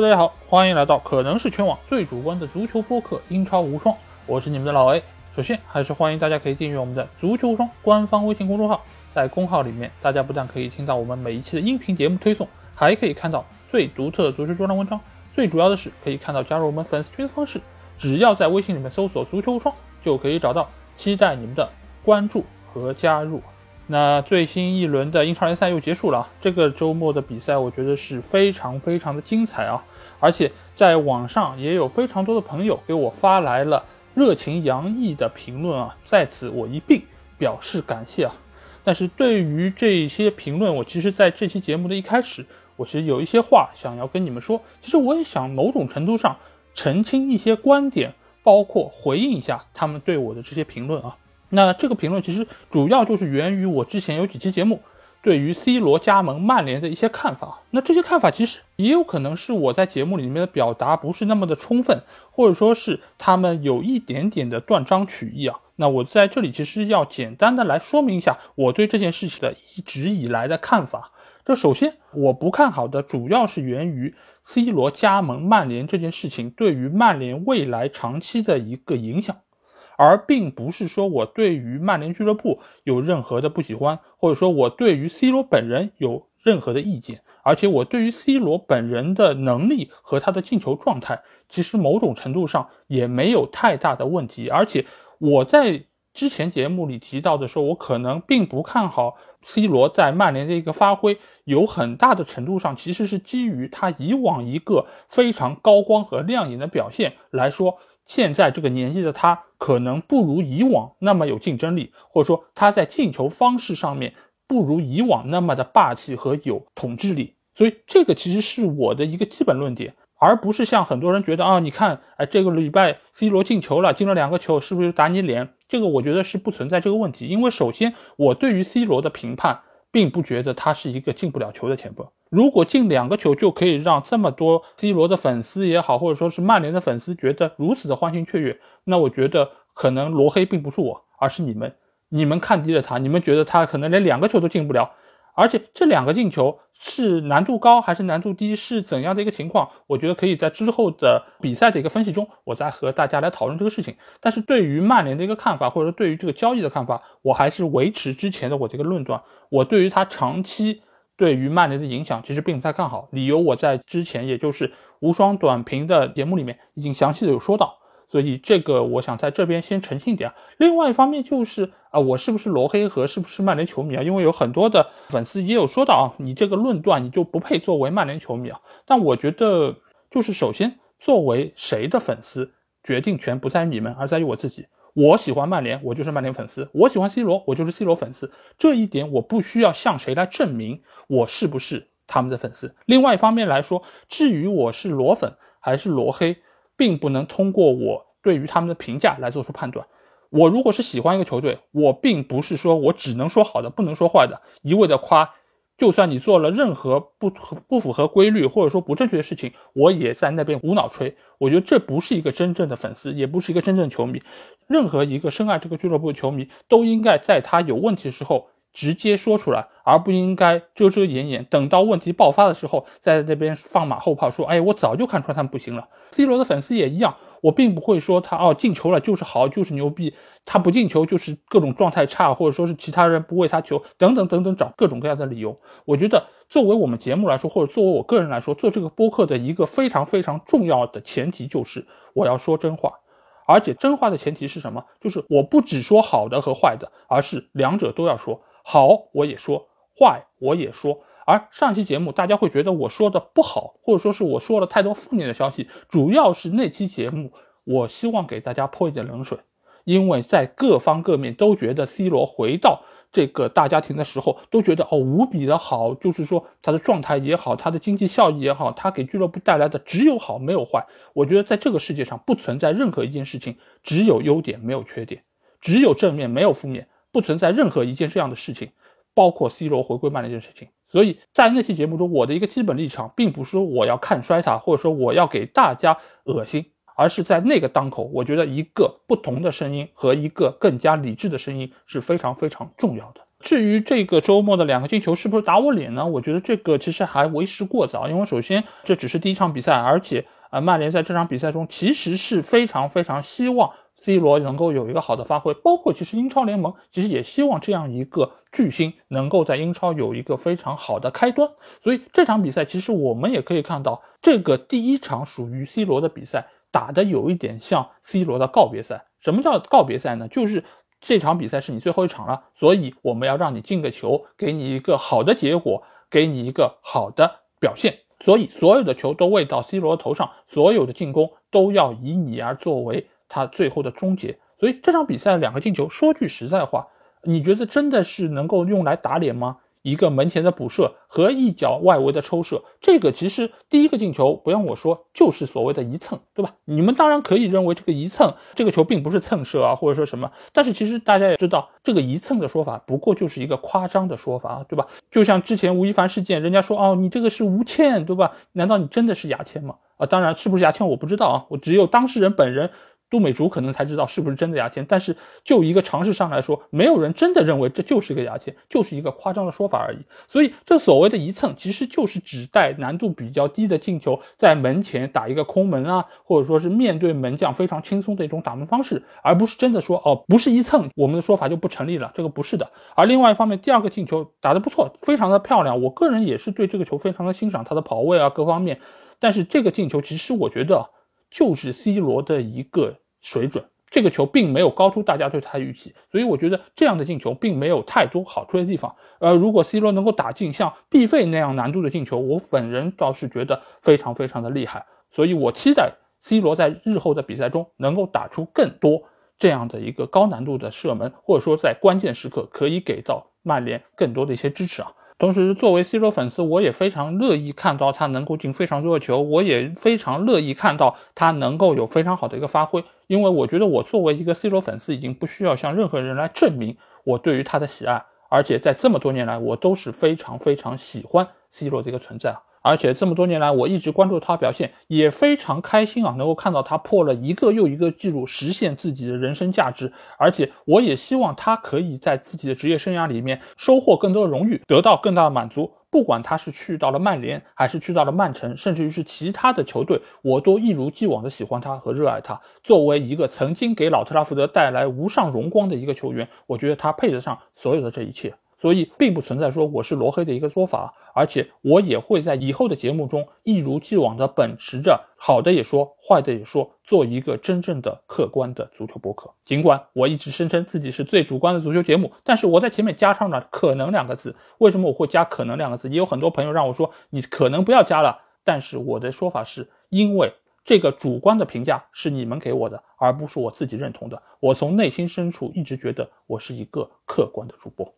大家好，欢迎来到可能是全网最主观的足球播客《英超无双》，我是你们的老 A。首先，还是欢迎大家可以订阅我们的“足球无双”官方微信公众号，在公号里面，大家不但可以听到我们每一期的音频节目推送，还可以看到最独特的足球专栏文章。最主要的是，可以看到加入我们粉丝群的方式，只要在微信里面搜索“足球无双”就可以找到。期待你们的关注和加入。那最新一轮的英超联赛又结束了啊，这个周末的比赛我觉得是非常非常的精彩啊！而且在网上也有非常多的朋友给我发来了热情洋溢的评论啊，在此我一并表示感谢啊！但是对于这些评论，我其实在这期节目的一开始，我其实有一些话想要跟你们说，其实我也想某种程度上澄清一些观点，包括回应一下他们对我的这些评论啊。那这个评论其实主要就是源于我之前有几期节目对于 C 罗加盟曼联的一些看法。那这些看法其实也有可能是我在节目里面的表达不是那么的充分，或者说是他们有一点点的断章取义啊。那我在这里其实要简单的来说明一下我对这件事情的一直以来的看法。这首先我不看好的主要是源于 C 罗加盟曼联这件事情对于曼联未来长期的一个影响。而并不是说我对于曼联俱乐部有任何的不喜欢，或者说我对于 C 罗本人有任何的意见，而且我对于 C 罗本人的能力和他的进球状态，其实某种程度上也没有太大的问题。而且我在之前节目里提到的说，我可能并不看好 C 罗在曼联的一个发挥，有很大的程度上其实是基于他以往一个非常高光和亮眼的表现来说。现在这个年纪的他，可能不如以往那么有竞争力，或者说他在进球方式上面不如以往那么的霸气和有统治力。所以这个其实是我的一个基本论点，而不是像很多人觉得啊，你看，哎，这个礼拜 C 罗进球了，进了两个球，是不是打你脸？这个我觉得是不存在这个问题，因为首先我对于 C 罗的评判，并不觉得他是一个进不了球的前锋。如果进两个球就可以让这么多 C 罗的粉丝也好，或者说是曼联的粉丝觉得如此的欢欣雀跃，那我觉得可能罗黑并不是我，而是你们。你们看低了他，你们觉得他可能连两个球都进不了，而且这两个进球是难度高还是难度低，是怎样的一个情况？我觉得可以在之后的比赛的一个分析中，我再和大家来讨论这个事情。但是对于曼联的一个看法，或者说对于这个交易的看法，我还是维持之前的我这个论断。我对于他长期。对于曼联的影响其实并不太看好，理由我在之前也就是无双短评的节目里面已经详细的有说到，所以这个我想在这边先澄清一点。另外一方面就是啊，我是不是罗黑和是不是曼联球迷啊？因为有很多的粉丝也有说到啊，你这个论断你就不配作为曼联球迷啊。但我觉得就是首先作为谁的粉丝，决定权不在于你们，而在于我自己。我喜欢曼联，我就是曼联粉丝；我喜欢 C 罗，我就是 C 罗粉丝。这一点我不需要向谁来证明我是不是他们的粉丝。另外一方面来说，至于我是罗粉还是罗黑，并不能通过我对于他们的评价来做出判断。我如果是喜欢一个球队，我并不是说我只能说好的，不能说坏的，一味的夸。就算你做了任何不不符合规律或者说不正确的事情，我也在那边无脑吹。我觉得这不是一个真正的粉丝，也不是一个真正的球迷。任何一个深爱这个俱乐部的球迷，都应该在他有问题的时候直接说出来，而不应该遮遮掩掩，等到问题爆发的时候，在那边放马后炮，说：“哎，我早就看出来他们不行了。”C 罗的粉丝也一样。我并不会说他哦进球了就是好就是牛逼，他不进球就是各种状态差，或者说是其他人不为他球等等等等找各种各样的理由。我觉得作为我们节目来说，或者作为我个人来说，做这个播客的一个非常非常重要的前提就是我要说真话，而且真话的前提是什么？就是我不只说好的和坏的，而是两者都要说，好我也说，坏我也说。而上期节目，大家会觉得我说的不好，或者说是我说了太多负面的消息，主要是那期节目，我希望给大家泼一点冷水，因为在各方各面都觉得 C 罗回到这个大家庭的时候，都觉得哦无比的好，就是说他的状态也好，他的经济效益也好，他给俱乐部带来的只有好没有坏。我觉得在这个世界上不存在任何一件事情只有优点没有缺点，只有正面没有负面，不存在任何一件这样的事情，包括 C 罗回归曼联这件事情。所以在那期节目中，我的一个基本立场，并不是说我要看衰他，或者说我要给大家恶心，而是在那个当口，我觉得一个不同的声音和一个更加理智的声音是非常非常重要的。至于这个周末的两个进球是不是打我脸呢？我觉得这个其实还为时过早，因为首先这只是第一场比赛，而且啊，曼联在这场比赛中其实是非常非常希望 C 罗能够有一个好的发挥，包括其实英超联盟其实也希望这样一个巨星能够在英超有一个非常好的开端。所以这场比赛其实我们也可以看到，这个第一场属于 C 罗的比赛打的有一点像 C 罗的告别赛。什么叫告别赛呢？就是。这场比赛是你最后一场了，所以我们要让你进个球，给你一个好的结果，给你一个好的表现。所以所有的球都喂到 C 罗头上，所有的进攻都要以你而作为他最后的终结。所以这场比赛两个进球，说句实在话，你觉得真的是能够用来打脸吗？一个门前的补射和一脚外围的抽射，这个其实第一个进球不用我说，就是所谓的一蹭，对吧？你们当然可以认为这个一蹭，这个球并不是蹭射啊，或者说什么，但是其实大家也知道，这个一蹭的说法不过就是一个夸张的说法，对吧？就像之前吴亦凡事件，人家说哦，你这个是吴倩，对吧？难道你真的是牙签吗？啊，当然是不是牙签我不知道啊，我只有当事人本人。杜美竹可能才知道是不是真的牙签，但是就一个常识上来说，没有人真的认为这就是个牙签，就是一个夸张的说法而已。所以这所谓的一蹭，其实就是指代难度比较低的进球，在门前打一个空门啊，或者说是面对门将非常轻松的一种打门方式，而不是真的说哦，不是一蹭，我们的说法就不成立了，这个不是的。而另外一方面，第二个进球打得不错，非常的漂亮，我个人也是对这个球非常的欣赏，他的跑位啊各方面。但是这个进球其实我觉得。就是 C 罗的一个水准，这个球并没有高出大家对他的预期，所以我觉得这样的进球并没有太多好处的地方。呃，如果 C 罗能够打进像必费那样难度的进球，我本人倒是觉得非常非常的厉害。所以我期待 C 罗在日后的比赛中能够打出更多这样的一个高难度的射门，或者说在关键时刻可以给到曼联更多的一些支持啊。同时，作为 C 罗粉丝，我也非常乐意看到他能够进非常多的球，我也非常乐意看到他能够有非常好的一个发挥。因为我觉得，我作为一个 C 罗粉丝，已经不需要向任何人来证明我对于他的喜爱，而且在这么多年来，我都是非常非常喜欢 C 罗的一个存在。而且这么多年来，我一直关注他表现，也非常开心啊，能够看到他破了一个又一个记录，实现自己的人生价值。而且我也希望他可以在自己的职业生涯里面收获更多的荣誉，得到更大的满足。不管他是去到了曼联，还是去到了曼城，甚至于是其他的球队，我都一如既往的喜欢他和热爱他。作为一个曾经给老特拉福德带来无上荣光的一个球员，我觉得他配得上所有的这一切。所以并不存在说我是罗黑的一个说法，而且我也会在以后的节目中一如既往的秉持着好的也说，坏的也说，做一个真正的客观的足球博客。尽管我一直声称自己是最主观的足球节目，但是我在前面加上了“可能”两个字。为什么我会加“可能”两个字？也有很多朋友让我说你可能不要加了，但是我的说法是因为这个主观的评价是你们给我的，而不是我自己认同的。我从内心深处一直觉得我是一个客观的主播。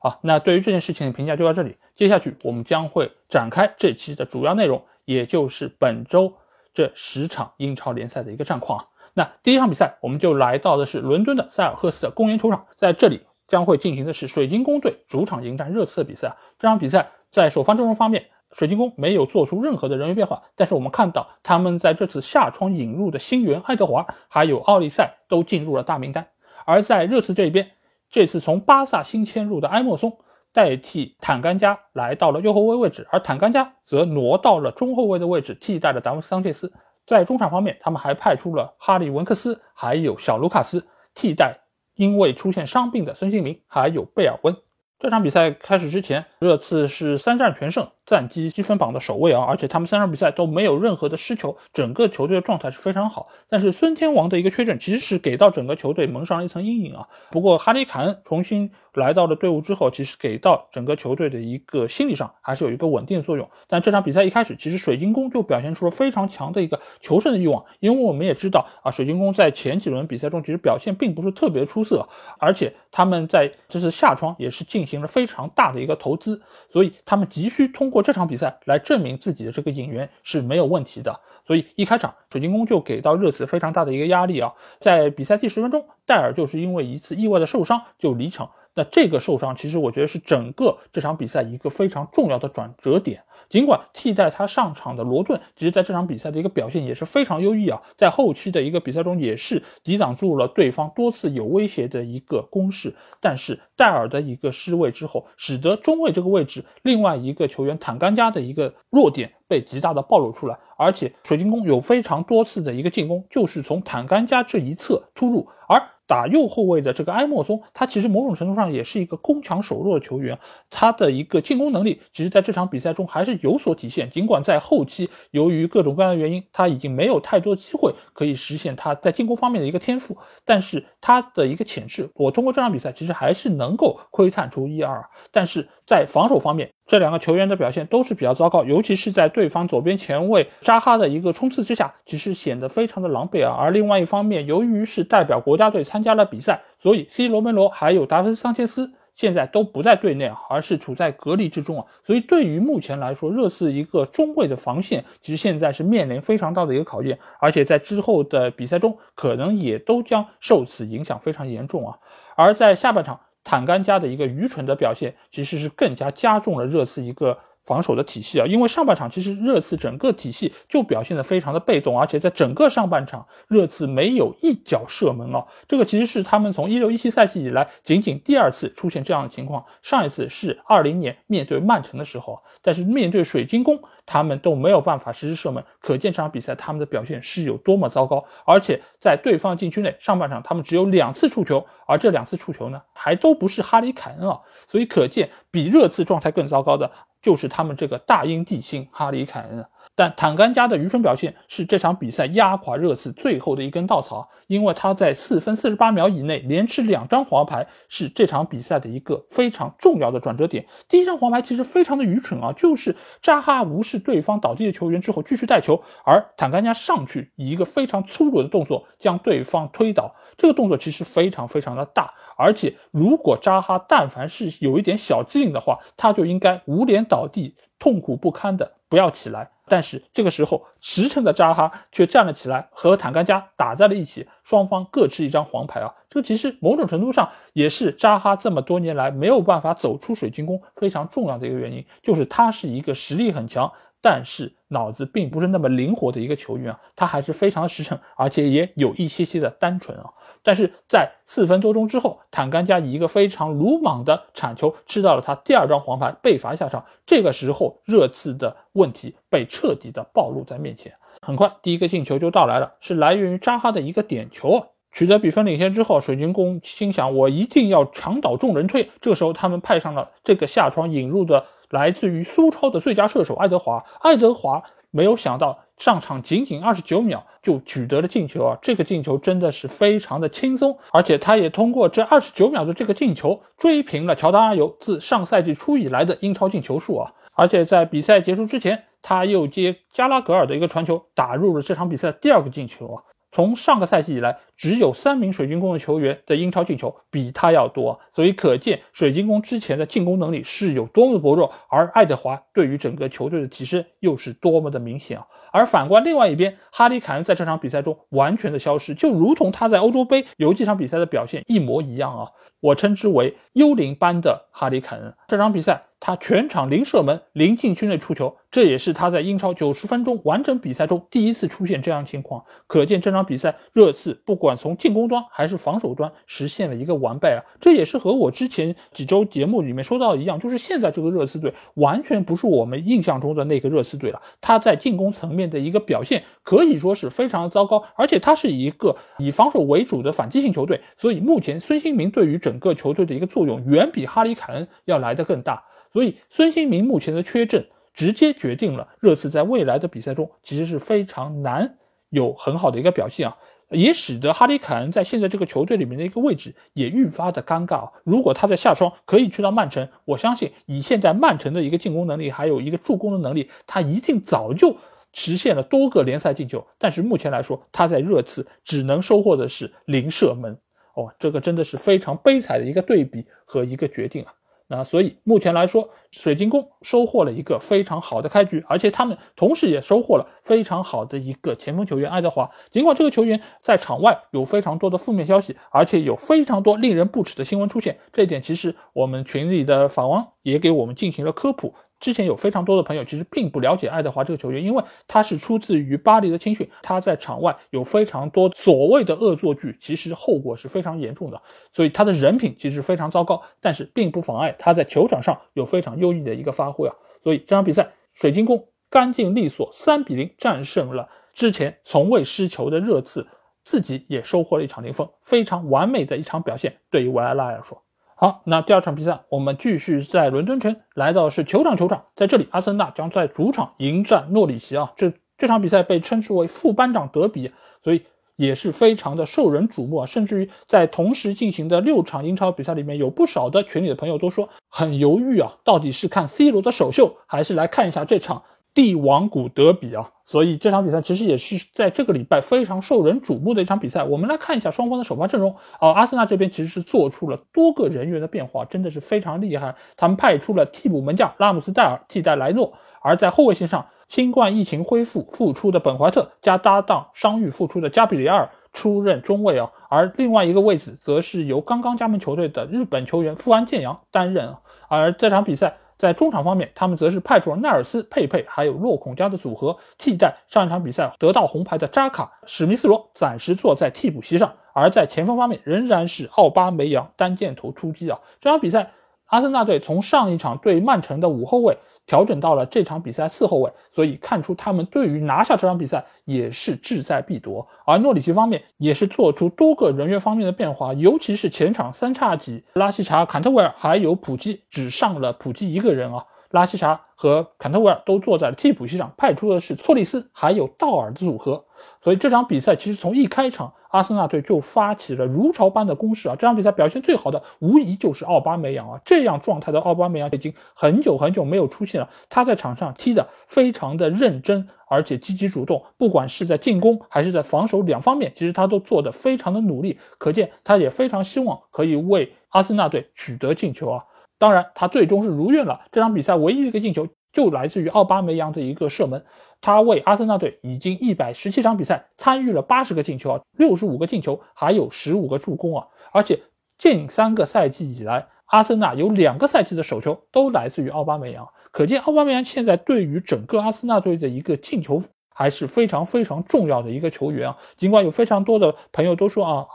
好，那对于这件事情的评价就到这里。接下去我们将会展开这期的主要内容，也就是本周这十场英超联赛的一个战况啊。那第一场比赛，我们就来到的是伦敦的塞尔赫斯的公园球场，在这里将会进行的是水晶宫队主场迎战热刺的比赛啊。这场比赛在首发阵容方面，水晶宫没有做出任何的人员变化，但是我们看到他们在这次夏窗引入的新援爱德华还有奥利赛都进入了大名单，而在热刺这一边。这次从巴萨新迁入的埃莫松代替坦甘加来到了右后卫位置，而坦甘加则挪到了中后卫的位置，替代了达姆斯桑切斯。在中场方面，他们还派出了哈利文克斯，还有小卢卡斯替代因为出现伤病的孙兴民，还有贝尔温。这场比赛开始之前，热刺是三战全胜。战绩积分榜的首位啊，而且他们三场比赛都没有任何的失球，整个球队的状态是非常好。但是孙天王的一个缺阵，其实是给到整个球队蒙上了一层阴影啊。不过哈里凯恩重新来到了队伍之后，其实给到整个球队的一个心理上还是有一个稳定的作用。但这场比赛一开始，其实水晶宫就表现出了非常强的一个求胜的欲望，因为我们也知道啊，水晶宫在前几轮比赛中其实表现并不是特别出色，而且他们在这次夏窗也是进行了非常大的一个投资，所以他们急需通过。这场比赛来证明自己的这个引援是没有问题的，所以一开场水晶宫就给到热刺非常大的一个压力啊，在比赛第十分钟，戴尔就是因为一次意外的受伤就离场。那这个受伤，其实我觉得是整个这场比赛一个非常重要的转折点。尽管替代他上场的罗顿，其实在这场比赛的一个表现也是非常优异啊，在后期的一个比赛中也是抵挡住了对方多次有威胁的一个攻势。但是戴尔的一个失位之后，使得中卫这个位置另外一个球员坦甘加的一个弱点被极大的暴露出来，而且水晶宫有非常多次的一个进攻就是从坦甘加这一侧突入，而。打右后卫的这个埃莫松，他其实某种程度上也是一个攻强守弱的球员，他的一个进攻能力，其实在这场比赛中还是有所体现。尽管在后期由于各种各样的原因，他已经没有太多机会可以实现他在进攻方面的一个天赋，但是他的一个潜质，我通过这场比赛其实还是能够窥探出一二。但是在防守方面，这两个球员的表现都是比较糟糕，尤其是在对方左边前卫扎哈的一个冲刺之下，其实显得非常的狼狈啊。而另外一方面，由于是代表国家队参加了比赛，所以 C 罗梅罗还有达芬桑切斯现在都不在队内，而是处在隔离之中啊。所以对于目前来说，热刺一个中卫的防线，其实现在是面临非常大的一个考验，而且在之后的比赛中，可能也都将受此影响非常严重啊。而在下半场。坦甘加的一个愚蠢的表现，其实是更加加重了热刺一个。防守的体系啊，因为上半场其实热刺整个体系就表现的非常的被动，而且在整个上半场热刺没有一脚射门啊，这个其实是他们从一六一七赛季以来仅仅第二次出现这样的情况，上一次是二零年面对曼城的时候，但是面对水晶宫他们都没有办法实施射门，可见这场比赛他们的表现是有多么糟糕，而且在对方禁区内上半场他们只有两次触球，而这两次触球呢还都不是哈里凯恩啊，所以可见比热刺状态更糟糕的。就是他们这个大英帝星哈里凯恩。但坦甘加的愚蠢表现是这场比赛压垮热刺最后的一根稻草，因为他在四分四十八秒以内连吃两张黄牌，是这场比赛的一个非常重要的转折点。第一张黄牌其实非常的愚蠢啊，就是扎哈无视对方倒地的球员之后继续带球，而坦甘加上去以一个非常粗鲁的动作将对方推倒，这个动作其实非常非常的大，而且如果扎哈但凡是有一点小机灵的话，他就应该捂脸倒地，痛苦不堪的不要起来。但是这个时候，实诚的扎哈却站了起来，和坦甘加打在了一起，双方各持一张黄牌啊！这个其实某种程度上也是扎哈这么多年来没有办法走出水晶宫非常重要的一个原因，就是他是一个实力很强，但是脑子并不是那么灵活的一个球员啊，他还是非常实诚，而且也有一些些的单纯啊。但是在四分多钟之后，坦甘加以一个非常鲁莽的铲球吃到了他第二张黄牌，被罚下场。这个时候，热刺的问题被彻底的暴露在面前。很快，第一个进球就到来了，是来源于扎哈的一个点球啊。取得比分领先之后，水晶宫心想：我一定要墙倒众人推。这时候，他们派上了这个下窗引入的来自于苏超的最佳射手爱德华。爱德华没有想到。上场仅仅二十九秒就取得了进球啊！这个进球真的是非常的轻松，而且他也通过这二十九秒的这个进球追平了乔丹阿尤自上赛季初以来的英超进球数啊！而且在比赛结束之前，他又接加拉格尔的一个传球打入了这场比赛第二个进球啊！从上个赛季以来，只有三名水晶宫的球员在英超进球比他要多，所以可见水晶宫之前的进攻能力是有多么的薄弱，而爱德华对于整个球队的提升又是多么的明显啊！而反观另外一边，哈里凯恩在这场比赛中完全的消失，就如同他在欧洲杯有几场比赛的表现一模一样啊！我称之为幽灵般的哈里凯恩。这场比赛。他全场零射门、零禁区内出球，这也是他在英超九十分钟完整比赛中第一次出现这样情况。可见这场比赛热刺不管从进攻端还是防守端实现了一个完败啊！这也是和我之前几周节目里面说到的一样，就是现在这个热刺队完全不是我们印象中的那个热刺队了。他在进攻层面的一个表现可以说是非常的糟糕，而且他是一个以防守为主的反击性球队，所以目前孙兴民对于整个球队的一个作用远比哈里凯恩要来的更大。所以，孙兴民目前的缺阵，直接决定了热刺在未来的比赛中其实是非常难有很好的一个表现啊，也使得哈里凯恩在现在这个球队里面的一个位置也愈发的尴尬啊。如果他在夏窗可以去到曼城，我相信以现在曼城的一个进攻能力，还有一个助攻的能力，他一定早就实现了多个联赛进球。但是目前来说，他在热刺只能收获的是零射门哦，这个真的是非常悲惨的一个对比和一个决定啊。那所以目前来说，水晶宫收获了一个非常好的开局，而且他们同时也收获了非常好的一个前锋球员爱德华。尽管这个球员在场外有非常多的负面消息，而且有非常多令人不齿的新闻出现，这一点其实我们群里的法王也给我们进行了科普。之前有非常多的朋友其实并不了解爱德华这个球员，因为他是出自于巴黎的青训，他在场外有非常多所谓的恶作剧，其实后果是非常严重的，所以他的人品其实非常糟糕，但是并不妨碍他在球场上有非常优异的一个发挥啊。所以这场比赛，水晶宫干净利索，三比零战胜了之前从未失球的热刺，自己也收获了一场零封，非常完美的一场表现。对于维埃拉来说。好，那第二场比赛，我们继续在伦敦城，来到是球场球场，在这里，阿森纳将在主场迎战诺里奇啊。这这场比赛被称之为副班长德比，所以也是非常的受人瞩目啊。甚至于在同时进行的六场英超比赛里面，有不少的群里的朋友都说很犹豫啊，到底是看 C 罗的首秀，还是来看一下这场。帝王谷德比啊，所以这场比赛其实也是在这个礼拜非常受人瞩目的一场比赛。我们来看一下双方的首发阵容哦。阿森纳这边其实是做出了多个人员的变化，真的是非常厉害。他们派出了替补门将拉姆斯戴尔替代莱诺，而在后卫线上，新冠疫情恢复复出的本怀特加搭档伤愈复出的加比里埃尔出任中卫啊，而另外一个位置则是由刚刚加盟球队的日本球员富安健洋担任。而这场比赛。在中场方面，他们则是派出了奈尔斯、佩佩还有洛孔加的组合替代上一场比赛得到红牌的扎卡，史密斯罗暂时坐在替补席上。而在前锋方面，仍然是奥巴梅扬单箭头突击啊！这场比赛，阿森纳队从上一场对曼城的五后卫。调整到了这场比赛四后卫，所以看出他们对于拿下这场比赛也是志在必夺。而诺里奇方面也是做出多个人员方面的变化，尤其是前场三叉戟拉希查、坎特维尔还有普基只上了普基一个人啊。拉希查和坎特维尔都坐在了替补席上，派出的是措利斯还有道尔的组合。所以这场比赛其实从一开场，阿森纳队就发起了如潮般的攻势啊！这场比赛表现最好的无疑就是奥巴梅扬啊！这样状态的奥巴梅扬已经很久很久没有出现了。他在场上踢得非常的认真，而且积极主动，不管是在进攻还是在防守两方面，其实他都做得非常的努力。可见他也非常希望可以为阿森纳队取得进球啊！当然，他最终是如愿了。这场比赛唯一一个进球就来自于奥巴梅扬的一个射门。他为阿森纳队已经一百十七场比赛参与了八十个进球啊，六十五个进球，还有十五个助攻啊。而且近三个赛季以来，阿森纳有两个赛季的首球都来自于奥巴梅扬。可见奥巴梅扬现在对于整个阿森纳队的一个进球还是非常非常重要的一个球员啊。尽管有非常多的朋友都说啊。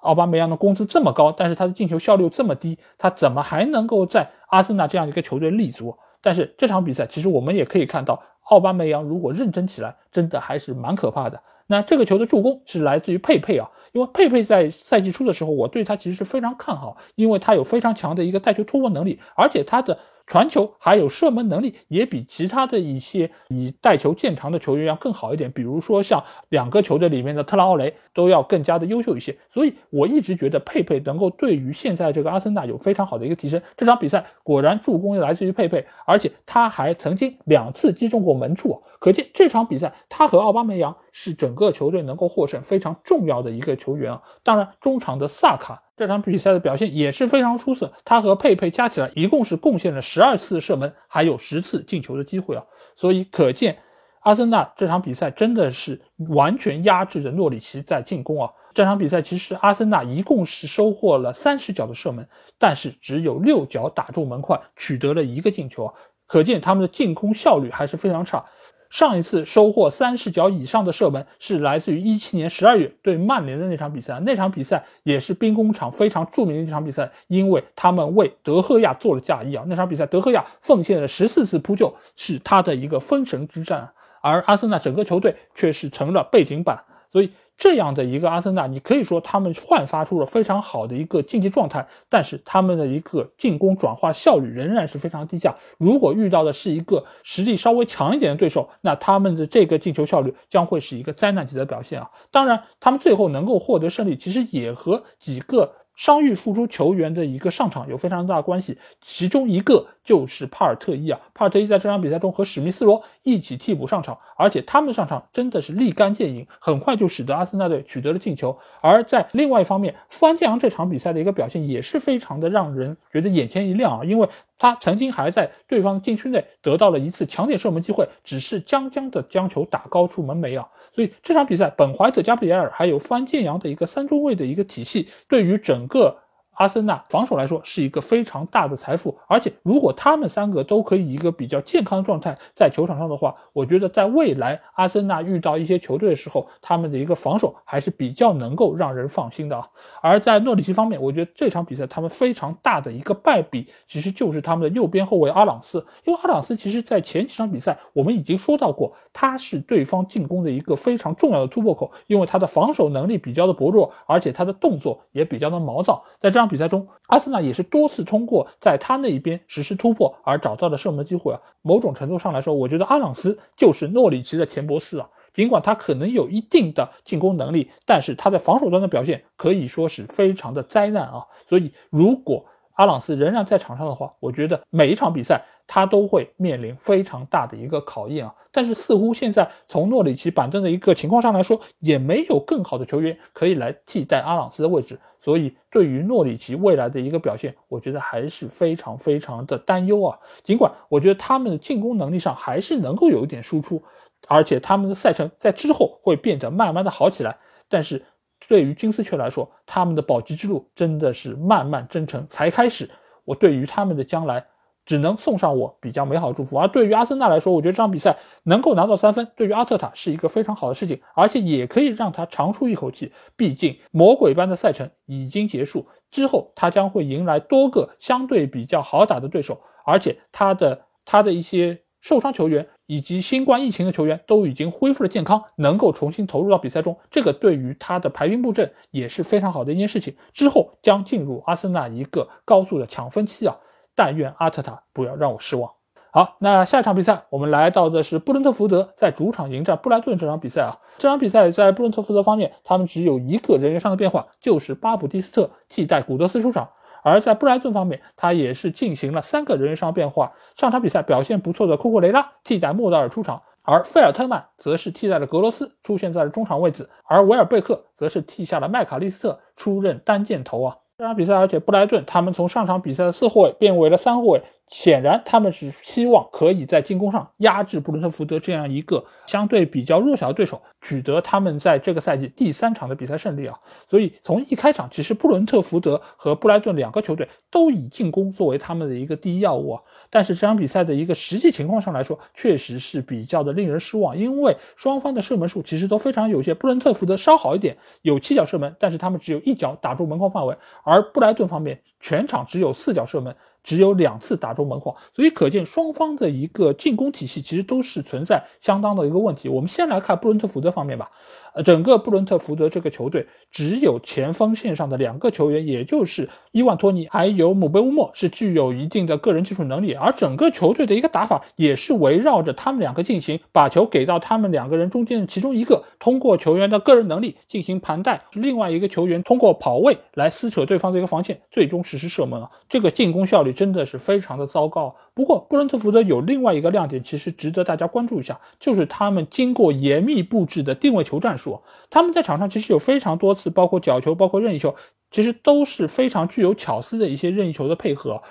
奥巴梅扬的工资这么高，但是他的进球效率这么低，他怎么还能够在阿森纳这样一个球队立足？但是这场比赛，其实我们也可以看到，奥巴梅扬如果认真起来，真的还是蛮可怕的。那这个球的助攻是来自于佩佩啊，因为佩佩在赛季初的时候，我对他其实是非常看好，因为他有非常强的一个带球突破能力，而且他的。传球还有射门能力也比其他的一些以带球见长的球员要更好一点，比如说像两个球队里面的特拉奥雷都要更加的优秀一些。所以我一直觉得佩佩能够对于现在这个阿森纳有非常好的一个提升。这场比赛果然助攻来自于佩佩，而且他还曾经两次击中过门柱，可见这场比赛他和奥巴梅扬是整个球队能够获胜非常重要的一个球员啊。当然，中场的萨卡。这场比赛的表现也是非常出色，他和佩佩加起来一共是贡献了十二次射门，还有十次进球的机会啊，所以可见阿森纳这场比赛真的是完全压制着诺里奇在进攻啊。这场比赛其实阿森纳一共是收获了三十脚的射门，但是只有六脚打中门框，取得了一个进球啊，可见他们的进攻效率还是非常差。上一次收获三十脚以上的射门是来自于一七年十二月对曼联的那场比赛，那场比赛也是兵工厂非常著名的一场比赛，因为他们为德赫亚做了嫁衣啊。那场比赛德赫亚奉献了十四次扑救，是他的一个封神之战，而阿森纳整个球队却是成了背景板，所以。这样的一个阿森纳，你可以说他们焕发出了非常好的一个竞技状态，但是他们的一个进攻转化效率仍然是非常低下。如果遇到的是一个实力稍微强一点的对手，那他们的这个进球效率将会是一个灾难级的表现啊！当然，他们最后能够获得胜利，其实也和几个。伤愈复出球员的一个上场有非常大的关系，其中一个 就是帕尔特伊啊。帕尔特伊在这场比赛中和史密斯罗一起替补上场，而且他们上场真的是立竿见影，很快就使得阿森纳队取得了进球。而在另外一方面，富安健洋这场比赛的一个表现也是非常的让人觉得眼前一亮啊，因为他曾经还在对方禁区内得到了一次强点射门机会，只是将将的将球打高出门楣啊！所以这场比赛，本怀特、加布里埃尔还有范建阳的一个三中卫的一个体系，对于整个。阿森纳防守来说是一个非常大的财富，而且如果他们三个都可以一个比较健康的状态在球场上的话，我觉得在未来阿森纳遇到一些球队的时候，他们的一个防守还是比较能够让人放心的啊。而在诺里奇方面，我觉得这场比赛他们非常大的一个败笔，其实就是他们的右边后卫阿朗斯，因为阿朗斯其实在前几场比赛我们已经说到过，他是对方进攻的一个非常重要的突破口，因为他的防守能力比较的薄弱，而且他的动作也比较的毛躁，在这样。比赛中，阿森纳也是多次通过在他那一边实施突破而找到的射门机会啊。某种程度上来说，我觉得阿朗斯就是诺里奇的钱伯斯啊。尽管他可能有一定的进攻能力，但是他在防守端的表现可以说是非常的灾难啊。所以，如果阿朗斯仍然在场上的话，我觉得每一场比赛他都会面临非常大的一个考验啊。但是似乎现在从诺里奇板凳的一个情况上来说，也没有更好的球员可以来替代阿朗斯的位置，所以对于诺里奇未来的一个表现，我觉得还是非常非常的担忧啊。尽管我觉得他们的进攻能力上还是能够有一点输出，而且他们的赛程在之后会变得慢慢的好起来，但是。对于金丝雀来说，他们的保级之路真的是漫漫征程才开始。我对于他们的将来，只能送上我比较美好的祝福。而对于阿森纳来说，我觉得这场比赛能够拿到三分，对于阿特塔是一个非常好的事情，而且也可以让他长出一口气。毕竟魔鬼般的赛程已经结束之后，他将会迎来多个相对比较好打的对手，而且他的他的一些。受伤球员以及新冠疫情的球员都已经恢复了健康，能够重新投入到比赛中，这个对于他的排兵布阵也是非常好的一件事情。之后将进入阿森纳一个高速的抢分期啊！但愿阿特塔不要让我失望。好，那下一场比赛我们来到的是布伦特福德在主场迎战布莱顿这场比赛啊。这场比赛在布伦特福德方面，他们只有一个人员上的变化，就是巴普蒂斯特替代古德斯出场。而在布莱顿方面，他也是进行了三个人员上变化。上场比赛表现不错的库库雷拉替代莫德尔出场，而费尔特曼则是替代了格罗斯出现在了中场位置，而维尔贝克则是替下了麦卡利斯特出任单箭头啊。这场比赛，而且布莱顿他们从上场比赛的四后卫变为了三后卫。显然，他们是希望可以在进攻上压制布伦特福德这样一个相对比较弱小的对手，取得他们在这个赛季第三场的比赛胜利啊！所以从一开场，其实布伦特福德和布莱顿两个球队都以进攻作为他们的一个第一要务啊。但是这场比赛的一个实际情况上来说，确实是比较的令人失望，因为双方的射门数其实都非常有限。布伦特福德稍好一点，有七脚射门，但是他们只有一脚打中门框范围，而布莱顿方面全场只有四脚射门。只有两次打中门框，所以可见双方的一个进攻体系其实都是存在相当的一个问题。我们先来看布伦特福德方面吧。呃，整个布伦特福德这个球队只有前锋线上的两个球员，也就是伊万托尼还有姆贝乌莫是具有一定的个人技术能力，而整个球队的一个打法也是围绕着他们两个进行，把球给到他们两个人中间的其中一个，通过球员的个人能力进行盘带，另外一个球员通过跑位来撕扯对方的一个防线，最终实施射门啊！这个进攻效率真的是非常的糟糕。不过布伦特福德有另外一个亮点，其实值得大家关注一下，就是他们经过严密布置的定位球战他们在场上其实有非常多次，包括角球，包括任意球，其实都是非常具有巧思的一些任意球的配合，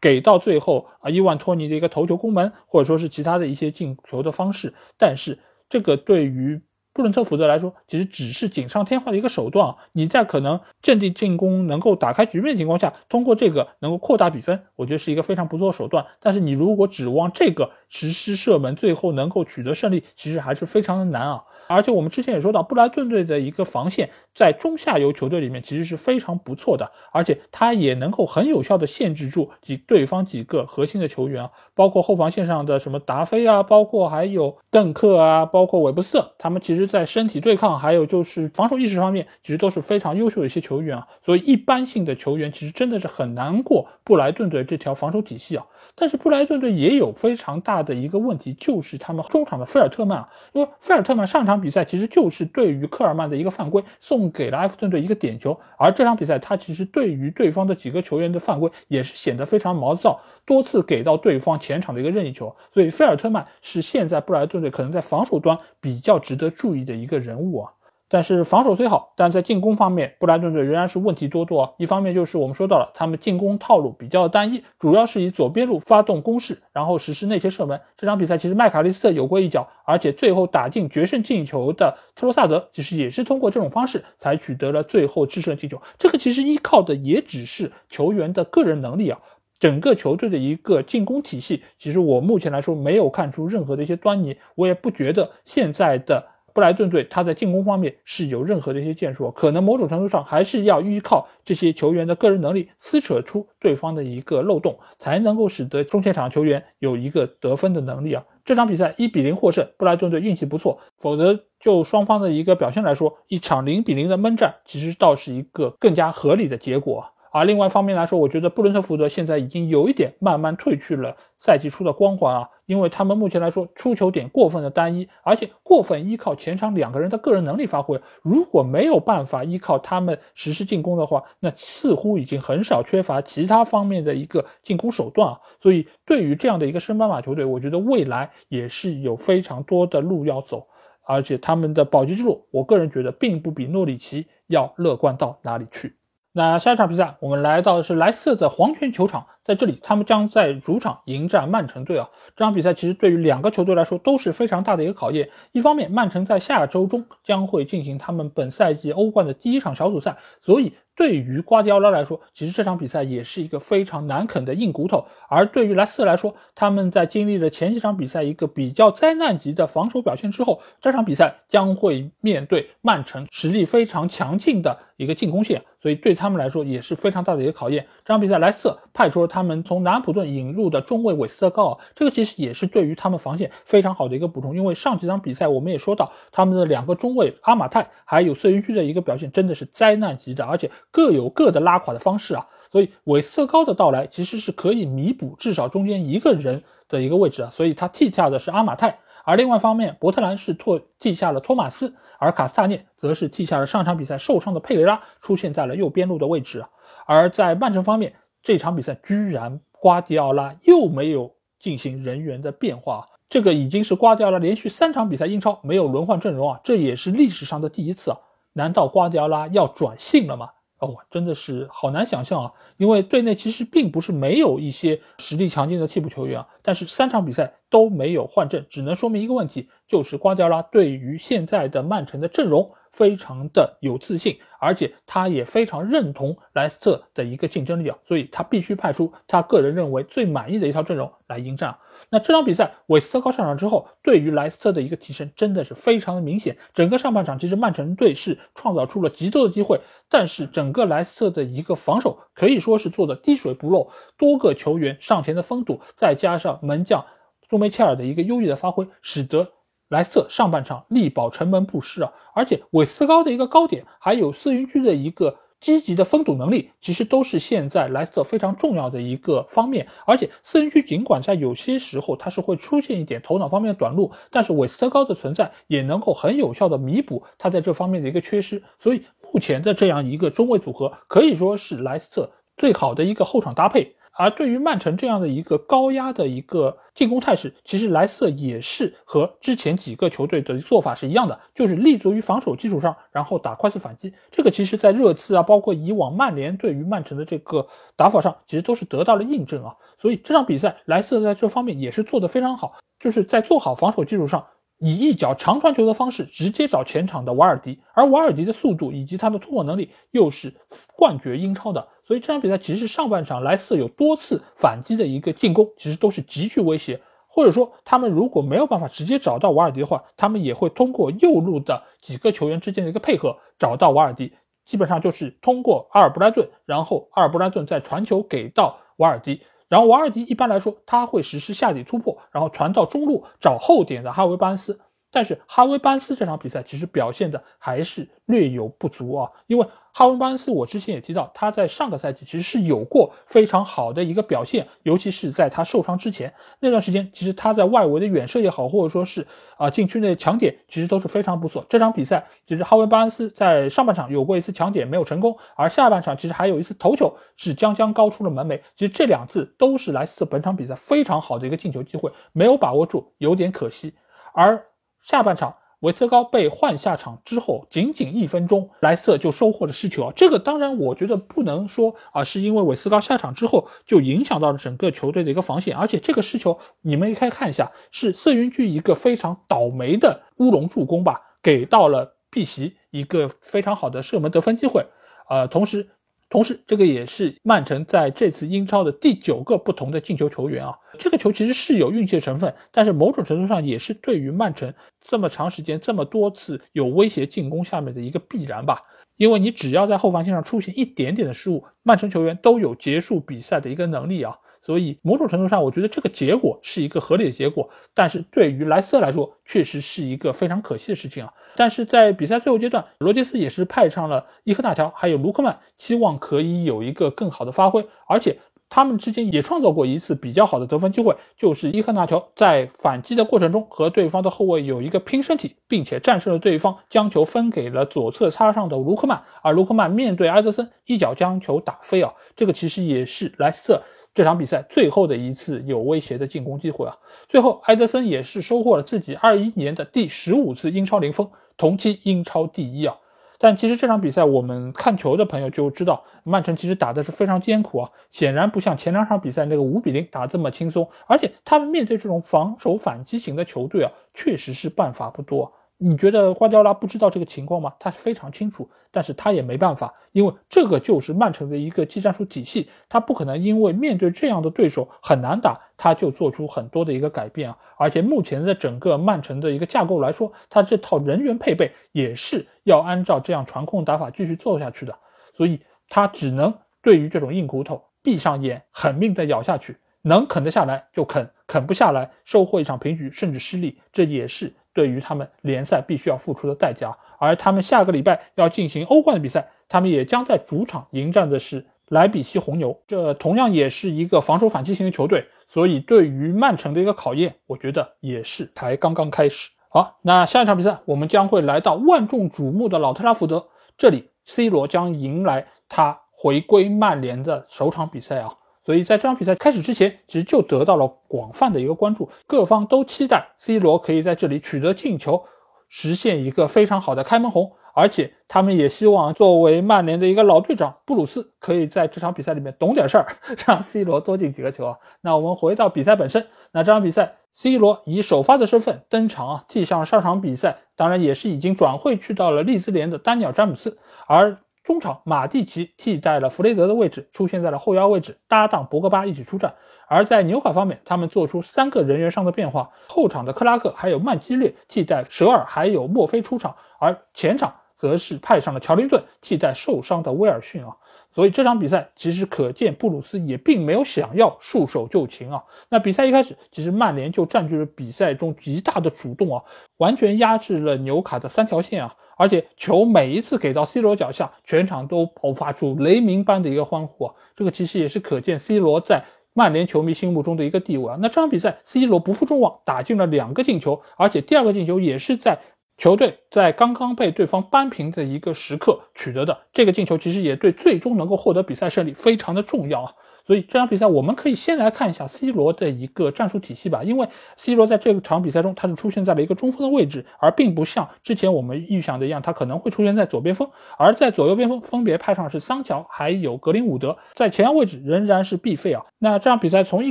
给到最后啊，伊万托尼的一个头球攻门，或者说是其他的一些进球的方式。但是这个对于布伦特福德来说，其实只是锦上添花的一个手段啊！你在可能阵地进攻能够打开局面的情况下，通过这个能够扩大比分，我觉得是一个非常不错的手段。但是你如果指望这个实施射门，最后能够取得胜利，其实还是非常的难啊！而且我们之前也说到，布莱顿队的一个防线在中下游球队里面其实是非常不错的，而且他也能够很有效的限制住几对方几个核心的球员啊，包括后防线上的什么达菲啊，包括还有邓克啊，包括韦布斯，他们其实在身体对抗还有就是防守意识方面，其实都是非常优秀的一些球员啊，所以一般性的球员其实真的是很难过布莱顿队这条防守体系啊。但是布莱顿队也有非常大的一个问题，就是他们中场的菲尔特曼啊，因为菲尔特曼上场比赛其实就是对于科尔曼的一个犯规送给了埃弗顿队一个点球，而这场比赛他其实对于对方的几个球员的犯规也是显得非常毛躁，多次给到对方前场的一个任意球，所以菲尔特曼是现在布莱顿队可能在防守端比较值得注意的一个人物啊。但是防守虽好，但在进攻方面，布莱顿队仍然是问题多多啊。一方面就是我们说到了，他们进攻套路比较单一，主要是以左边路发动攻势，然后实施内切射门。这场比赛其实麦卡利斯特有过一脚，而且最后打进决胜进球的特罗萨德，其实也是通过这种方式才取得了最后制胜进球。这个其实依靠的也只是球员的个人能力啊。整个球队的一个进攻体系，其实我目前来说没有看出任何的一些端倪，我也不觉得现在的。布莱顿队他在进攻方面是有任何的一些建树，可能某种程度上还是要依靠这些球员的个人能力撕扯出对方的一个漏洞，才能够使得中前场球员有一个得分的能力啊。这场比赛一比零获胜，布莱顿队运气不错，否则就双方的一个表现来说，一场零比零的闷战其实倒是一个更加合理的结果。而另外一方面来说，我觉得布伦特福德现在已经有一点慢慢褪去了赛季初的光环啊，因为他们目前来说出球点过分的单一，而且过分依靠前场两个人的个人能力发挥。如果没有办法依靠他们实施进攻的话，那似乎已经很少缺乏其他方面的一个进攻手段啊。所以对于这样的一个升班马球队，我觉得未来也是有非常多的路要走，而且他们的保级之路，我个人觉得并不比诺里奇要乐观到哪里去。那下一场比赛，我们来到的是莱斯特的黄泉球场，在这里，他们将在主场迎战曼城队啊。这场比赛其实对于两个球队来说都是非常大的一个考验。一方面，曼城在下周中将会进行他们本赛季欧冠的第一场小组赛，所以。对于瓜迪奥拉来说，其实这场比赛也是一个非常难啃的硬骨头。而对于莱斯特来说，他们在经历了前几场比赛一个比较灾难级的防守表现之后，这场比赛将会面对曼城实力非常强劲的一个进攻线，所以对他们来说也是非常大的一个考验。这场比赛，莱斯特派出了他们从南普顿引入的中卫韦斯特高尔，这个其实也是对于他们防线非常好的一个补充。因为上几场比赛我们也说到，他们的两个中卫阿马泰还有瑟云居的一个表现真的是灾难级的，而且。各有各的拉垮的方式啊，所以韦斯特高的到来其实是可以弥补至少中间一个人的一个位置啊，所以他替下的是阿马泰，而另外一方面，伯特兰是托替下了托马斯，而卡萨涅则是替下了上场比赛受伤的佩雷拉，出现在了右边路的位置啊。而在曼城方面，这场比赛居然瓜迪奥拉又没有进行人员的变化，这个已经是瓜迪奥拉连续三场比赛英超没有轮换阵容啊，这也是历史上的第一次啊。难道瓜迪奥拉要转性了吗？哦，真的是好难想象啊！因为队内其实并不是没有一些实力强劲的替补球员啊，但是三场比赛都没有换阵，只能说明一个问题，就是瓜迪奥拉对于现在的曼城的阵容非常的有自信，而且他也非常认同莱斯特的一个竞争力啊，所以他必须派出他个人认为最满意的一套阵容来迎战。那这场比赛，韦斯特高上场之后，对于莱斯特的一个提升真的是非常的明显。整个上半场，其实曼城队是创造出了极多的机会，但是整个莱斯特的一个防守可以说是做的滴水不漏，多个球员上前的封堵，再加上门将苏梅切尔的一个优异的发挥，使得莱斯特上半场力保城门不失啊。而且韦斯高的一个高点，还有四云居的一个。积极的封堵能力，其实都是现在莱斯特非常重要的一个方面。而且四人区尽管在有些时候它是会出现一点头脑方面的短路，但是韦斯特高的存在也能够很有效的弥补他在这方面的一个缺失。所以目前的这样一个中卫组合，可以说是莱斯特最好的一个后场搭配。而对于曼城这样的一个高压的一个进攻态势，其实莱斯特也是和之前几个球队的做法是一样的，就是立足于防守基础上，然后打快速反击。这个其实，在热刺啊，包括以往曼联对于曼城的这个打法上，其实都是得到了印证啊。所以这场比赛，莱斯特在这方面也是做得非常好，就是在做好防守基础上。以一脚长传球的方式直接找前场的瓦尔迪，而瓦尔迪的速度以及他的突破能力又是冠绝英超的，所以这场比赛其实上半场莱斯特有多次反击的一个进攻，其实都是极具威胁。或者说，他们如果没有办法直接找到瓦尔迪的话，他们也会通过右路的几个球员之间的一个配合找到瓦尔迪，基本上就是通过阿尔布莱顿，然后阿尔布莱顿再传球给到瓦尔迪。然后瓦尔迪一般来说他会实施下底突破，然后传到中路找后点的哈维巴恩斯。但是哈维班斯这场比赛其实表现的还是略有不足啊，因为哈维班斯我之前也提到，他在上个赛季其实是有过非常好的一个表现，尤其是在他受伤之前那段时间，其实他在外围的远射也好，或者说是啊禁区内的抢点，其实都是非常不错。这场比赛其实哈维班斯在上半场有过一次抢点没有成功，而下半场其实还有一次头球是将将高出了门楣，其实这两次都是莱斯特本场比赛非常好的一个进球机会，没有把握住，有点可惜。而下半场，韦斯高被换下场之后，仅仅一分钟，莱瑟就收获了失球啊！这个当然，我觉得不能说啊，是因为韦斯高下场之后就影响到了整个球队的一个防线，而且这个失球，你们也可以看一下，是瑟云居一个非常倒霉的乌龙助攻吧，给到了碧玺一个非常好的射门得分机会，呃，同时。同时，这个也是曼城在这次英超的第九个不同的进球球员啊。这个球其实是有运气的成分，但是某种程度上也是对于曼城这么长时间、这么多次有威胁进攻下面的一个必然吧。因为你只要在后防线上出现一点点的失误，曼城球员都有结束比赛的一个能力啊。所以某种程度上，我觉得这个结果是一个合理的结果，但是对于莱斯特来说，确实是一个非常可惜的事情啊。但是在比赛最后阶段，罗杰斯也是派上了伊科纳乔还有卢克曼，期望可以有一个更好的发挥，而且他们之间也创造过一次比较好的得分机会，就是伊科纳乔在反击的过程中和对方的后卫有一个拼身体，并且战胜了对方，将球分给了左侧插上的卢克曼，而卢克曼面对埃德森一脚将球打飞啊，这个其实也是莱斯特。这场比赛最后的一次有威胁的进攻机会啊！最后，埃德森也是收获了自己二一年的第十五次英超零封，同期英超第一啊！但其实这场比赛我们看球的朋友就知道，曼城其实打的是非常艰苦啊，显然不像前两场比赛那个五比零打这么轻松，而且他们面对这种防守反击型的球队啊，确实是办法不多。你觉得瓜迪奥拉不知道这个情况吗？他非常清楚，但是他也没办法，因为这个就是曼城的一个技战术体系，他不可能因为面对这样的对手很难打，他就做出很多的一个改变啊。而且目前的整个曼城的一个架构来说，他这套人员配备也是要按照这样传控打法继续做下去的，所以他只能对于这种硬骨头闭上眼狠命的咬下去，能啃得下来就啃，啃不下来收获一场平局甚至失利，这也是。对于他们联赛必须要付出的代价，而他们下个礼拜要进行欧冠的比赛，他们也将在主场迎战的是莱比锡红牛，这同样也是一个防守反击型的球队，所以对于曼城的一个考验，我觉得也是才刚刚开始。好，那下一场比赛我们将会来到万众瞩目的老特拉福德，这里 C 罗将迎来他回归曼联的首场比赛啊。所以在这场比赛开始之前，其实就得到了广泛的一个关注，各方都期待 C 罗可以在这里取得进球，实现一个非常好的开门红。而且他们也希望作为曼联的一个老队长布鲁斯可以在这场比赛里面懂点事儿，让 C 罗多进几个球啊。那我们回到比赛本身，那这场比赛 C 罗以首发的身份登场啊，替上上场比赛，当然也是已经转会去到了利兹联的丹尼尔詹姆斯，而。中场马蒂奇替代了弗雷德的位置，出现在了后腰位置，搭档博格巴一起出战。而在纽卡方面，他们做出三个人员上的变化，后场的克拉克还有曼基略替代舍尔还有墨菲出场，而前场则是派上了乔林顿替代受伤的威尔逊啊。所以这场比赛其实可见布鲁斯也并没有想要束手就擒啊。那比赛一开始，其实曼联就占据了比赛中极大的主动啊，完全压制了纽卡的三条线啊。而且球每一次给到 C 罗脚下，全场都爆发出雷鸣般的一个欢呼啊。这个其实也是可见 C 罗在曼联球迷心目中的一个地位啊。那这场比赛，C 罗不负众望，打进了两个进球，而且第二个进球也是在。球队在刚刚被对方扳平的一个时刻取得的这个进球，其实也对最终能够获得比赛胜利非常的重要啊。所以这场比赛我们可以先来看一下 C 罗的一个战术体系吧，因为 C 罗在这场比赛中他是出现在了一个中锋的位置，而并不像之前我们预想的一样，他可能会出现在左边锋，而在左右边锋分别派上是桑乔还有格林伍德，在前腰位置仍然是必费啊。那这场比赛从一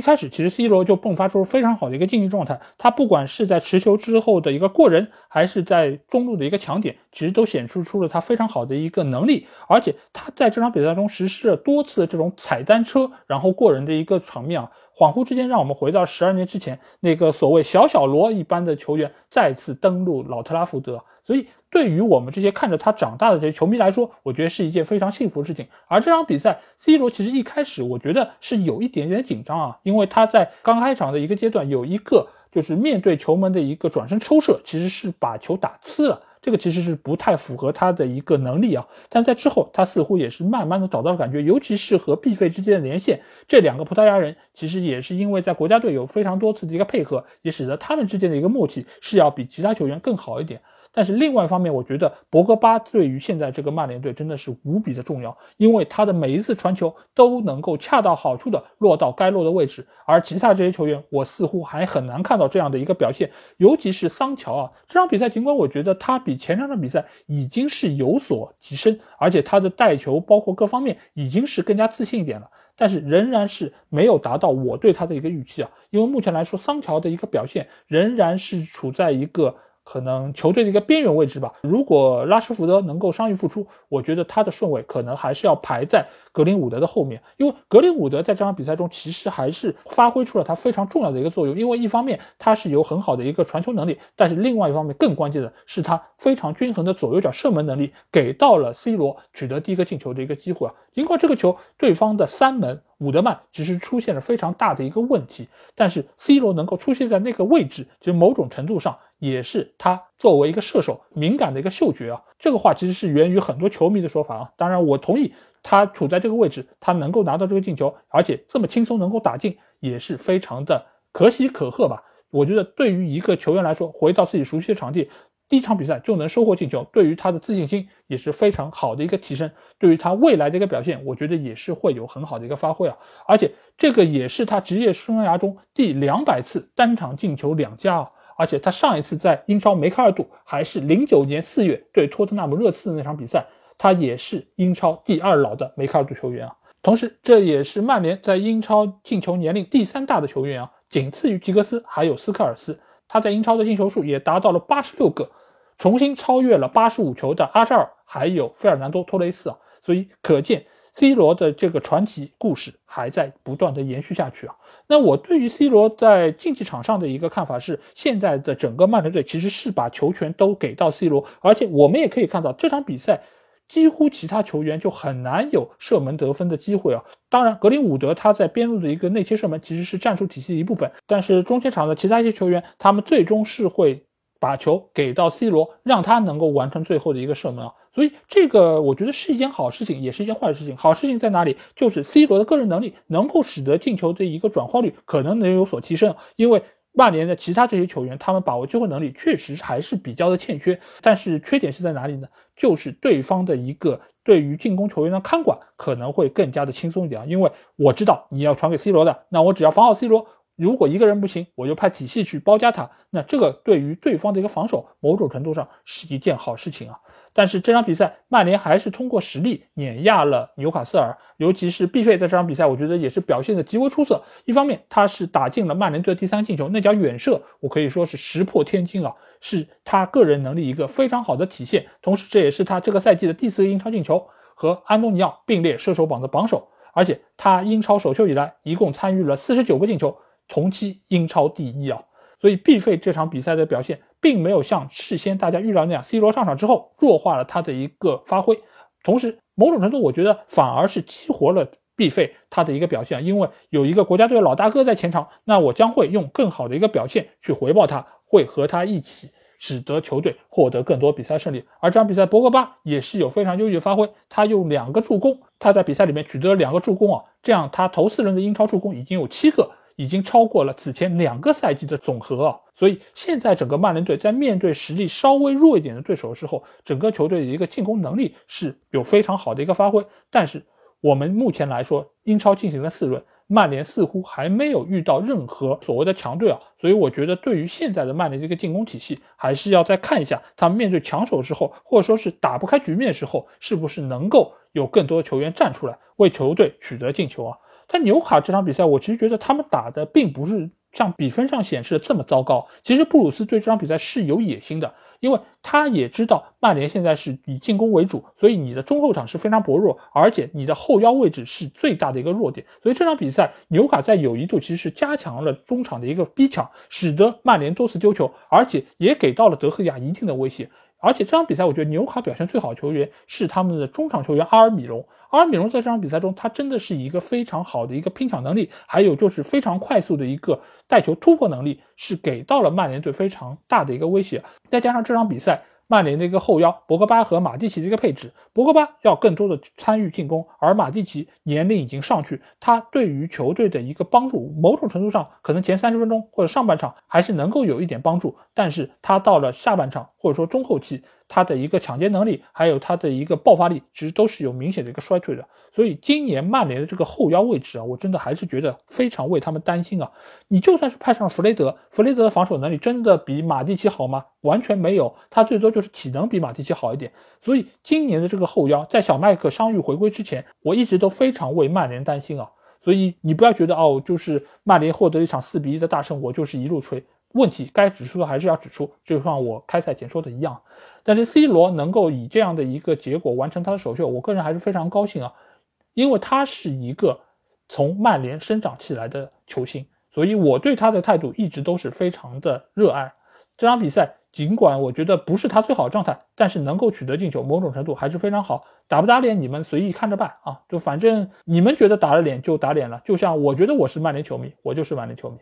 开始，其实 C 罗就迸发出非常好的一个竞技状态，他不管是在持球之后的一个过人，还是在中路的一个抢点，其实都显示出了他非常好的一个能力，而且他在这场比赛中实施了多次这种踩单车。然后过人的一个场面啊，恍惚之间让我们回到十二年之前那个所谓小小罗一般的球员再次登陆老特拉福德，所以对于我们这些看着他长大的这些球迷来说，我觉得是一件非常幸福的事情。而这场比赛，C 罗其实一开始我觉得是有一点点紧张啊，因为他在刚开场的一个阶段有一个就是面对球门的一个转身抽射，其实是把球打呲了。这个其实是不太符合他的一个能力啊，但在之后他似乎也是慢慢的找到了感觉，尤其是和毕费之间的连线，这两个葡萄牙人其实也是因为在国家队有非常多次的一个配合，也使得他们之间的一个默契是要比其他球员更好一点。但是另外一方面，我觉得博格巴对于现在这个曼联队真的是无比的重要，因为他的每一次传球都能够恰到好处的落到该落的位置，而其他这些球员，我似乎还很难看到这样的一个表现。尤其是桑乔啊，这场比赛尽管我觉得他比前两场比赛已经是有所提升，而且他的带球包括各方面已经是更加自信一点了。但是仍然是没有达到我对他的一个预期啊，因为目前来说，桑乔的一个表现仍然是处在一个。可能球队的一个边缘位置吧。如果拉什福德能够伤愈复出，我觉得他的顺位可能还是要排在格林伍德的后面。因为格林伍德在这场比赛中其实还是发挥出了他非常重要的一个作用。因为一方面他是有很好的一个传球能力，但是另外一方面更关键的是他非常均衡的左右脚射门能力，给到了 C 罗取得第一个进球的一个机会啊。尽管这个球对方的三门。伍德曼只是出现了非常大的一个问题，但是 C 罗能够出现在那个位置，其实某种程度上也是他作为一个射手敏感的一个嗅觉啊。这个话其实是源于很多球迷的说法啊。当然，我同意他处在这个位置，他能够拿到这个进球，而且这么轻松能够打进，也是非常的可喜可贺吧。我觉得对于一个球员来说，回到自己熟悉的场地。第一场比赛就能收获进球，对于他的自信心也是非常好的一个提升。对于他未来的一个表现，我觉得也是会有很好的一个发挥啊。而且这个也是他职业生涯中第两百次单场进球两加啊。而且他上一次在英超梅开二度，还是零九年四月对托特纳姆热刺的那场比赛，他也是英超第二老的梅开二度球员啊。同时，这也是曼联在英超进球年龄第三大的球员啊，仅次于吉格斯还有斯科尔斯。他在英超的进球数也达到了八十六个。重新超越了八十五球的阿扎尔，还有费尔南多·托雷斯啊，所以可见 C 罗的这个传奇故事还在不断的延续下去啊。那我对于 C 罗在竞技场上的一个看法是，现在的整个曼联队其实是把球权都给到 C 罗，而且我们也可以看到这场比赛几乎其他球员就很难有射门得分的机会啊。当然，格林伍德他在边路的一个内切射门其实是战术体系的一部分，但是中前场的其他一些球员，他们最终是会。把球给到 C 罗，让他能够完成最后的一个射门啊，所以这个我觉得是一件好事情，也是一件坏事情。好事情在哪里？就是 C 罗的个人能力能够使得进球的一个转化率可能能有所提升。因为曼联的其他这些球员，他们把握机会能力确实还是比较的欠缺。但是缺点是在哪里呢？就是对方的一个对于进攻球员的看管可能会更加的轻松一点啊，因为我知道你要传给 C 罗的，那我只要防好 C 罗。如果一个人不行，我就派体系去包夹他，那这个对于对方的一个防守，某种程度上是一件好事情啊。但是这场比赛，曼联还是通过实力碾压了纽卡斯尔，尤其是毕费在这场比赛，我觉得也是表现的极为出色。一方面，他是打进了曼联队的第三进球，那脚远射，我可以说是石破天惊啊，是他个人能力一个非常好的体现。同时，这也是他这个赛季的第四个英超进球，和安东尼奥并列射手榜的榜首。而且他英超首秀以来，一共参与了四十九个进球。同期英超第一啊，所以毕费这场比赛的表现并没有像事先大家预料那样，C 罗上场之后弱化了他的一个发挥，同时某种程度我觉得反而是激活了毕费他的一个表现，因为有一个国家队的老大哥在前场，那我将会用更好的一个表现去回报他，会和他一起使得球队获得更多比赛胜利。而这场比赛博格巴也是有非常优异的发挥，他用两个助攻，他在比赛里面取得了两个助攻啊，这样他头四轮的英超助攻已经有七个。已经超过了此前两个赛季的总和啊！所以现在整个曼联队在面对实力稍微弱一点的对手的时候，整个球队的一个进攻能力是有非常好的一个发挥。但是我们目前来说，英超进行了四轮，曼联似乎还没有遇到任何所谓的强队啊！所以我觉得对于现在的曼联这个进攻体系，还是要再看一下他们面对强手之后，或者说是打不开局面的时候，是不是能够有更多球员站出来为球队取得进球啊！但纽卡这场比赛，我其实觉得他们打的并不是像比分上显示的这么糟糕。其实布鲁斯对这场比赛是有野心的，因为他也知道曼联现在是以进攻为主，所以你的中后场是非常薄弱，而且你的后腰位置是最大的一个弱点。所以这场比赛纽卡在有一度其实是加强了中场的一个逼抢，使得曼联多次丢球，而且也给到了德赫亚一定的威胁。而且这场比赛，我觉得纽卡表现最好的球员是他们的中场球员阿尔米隆。阿尔米隆在这场比赛中，他真的是一个非常好的一个拼抢能力，还有就是非常快速的一个带球突破能力，是给到了曼联队非常大的一个威胁。再加上这场比赛，曼联的一个后腰博格巴和马蒂奇的一个配置，博格巴要更多的参与进攻，而马蒂奇年龄已经上去，他对于球队的一个帮助，某种程度上可能前三十分钟或者上半场还是能够有一点帮助，但是他到了下半场或者说中后期。他的一个抢劫能力，还有他的一个爆发力，其实都是有明显的一个衰退的。所以今年曼联的这个后腰位置啊，我真的还是觉得非常为他们担心啊。你就算是派上弗雷德，弗雷德的防守能力真的比马蒂奇好吗？完全没有，他最多就是体能比马蒂奇好一点。所以今年的这个后腰，在小麦克伤愈回归之前，我一直都非常为曼联担心啊。所以你不要觉得哦，就是曼联获得一场四比一的大胜，我就是一路吹。问题该指出的还是要指出，就像我开赛前说的一样。但是 C 罗能够以这样的一个结果完成他的首秀，我个人还是非常高兴啊，因为他是一个从曼联生长起来的球星，所以我对他的态度一直都是非常的热爱。这场比赛尽管我觉得不是他最好的状态，但是能够取得进球，某种程度还是非常好。打不打脸你们随意看着办啊，就反正你们觉得打了脸就打脸了，就像我觉得我是曼联球迷，我就是曼联球迷。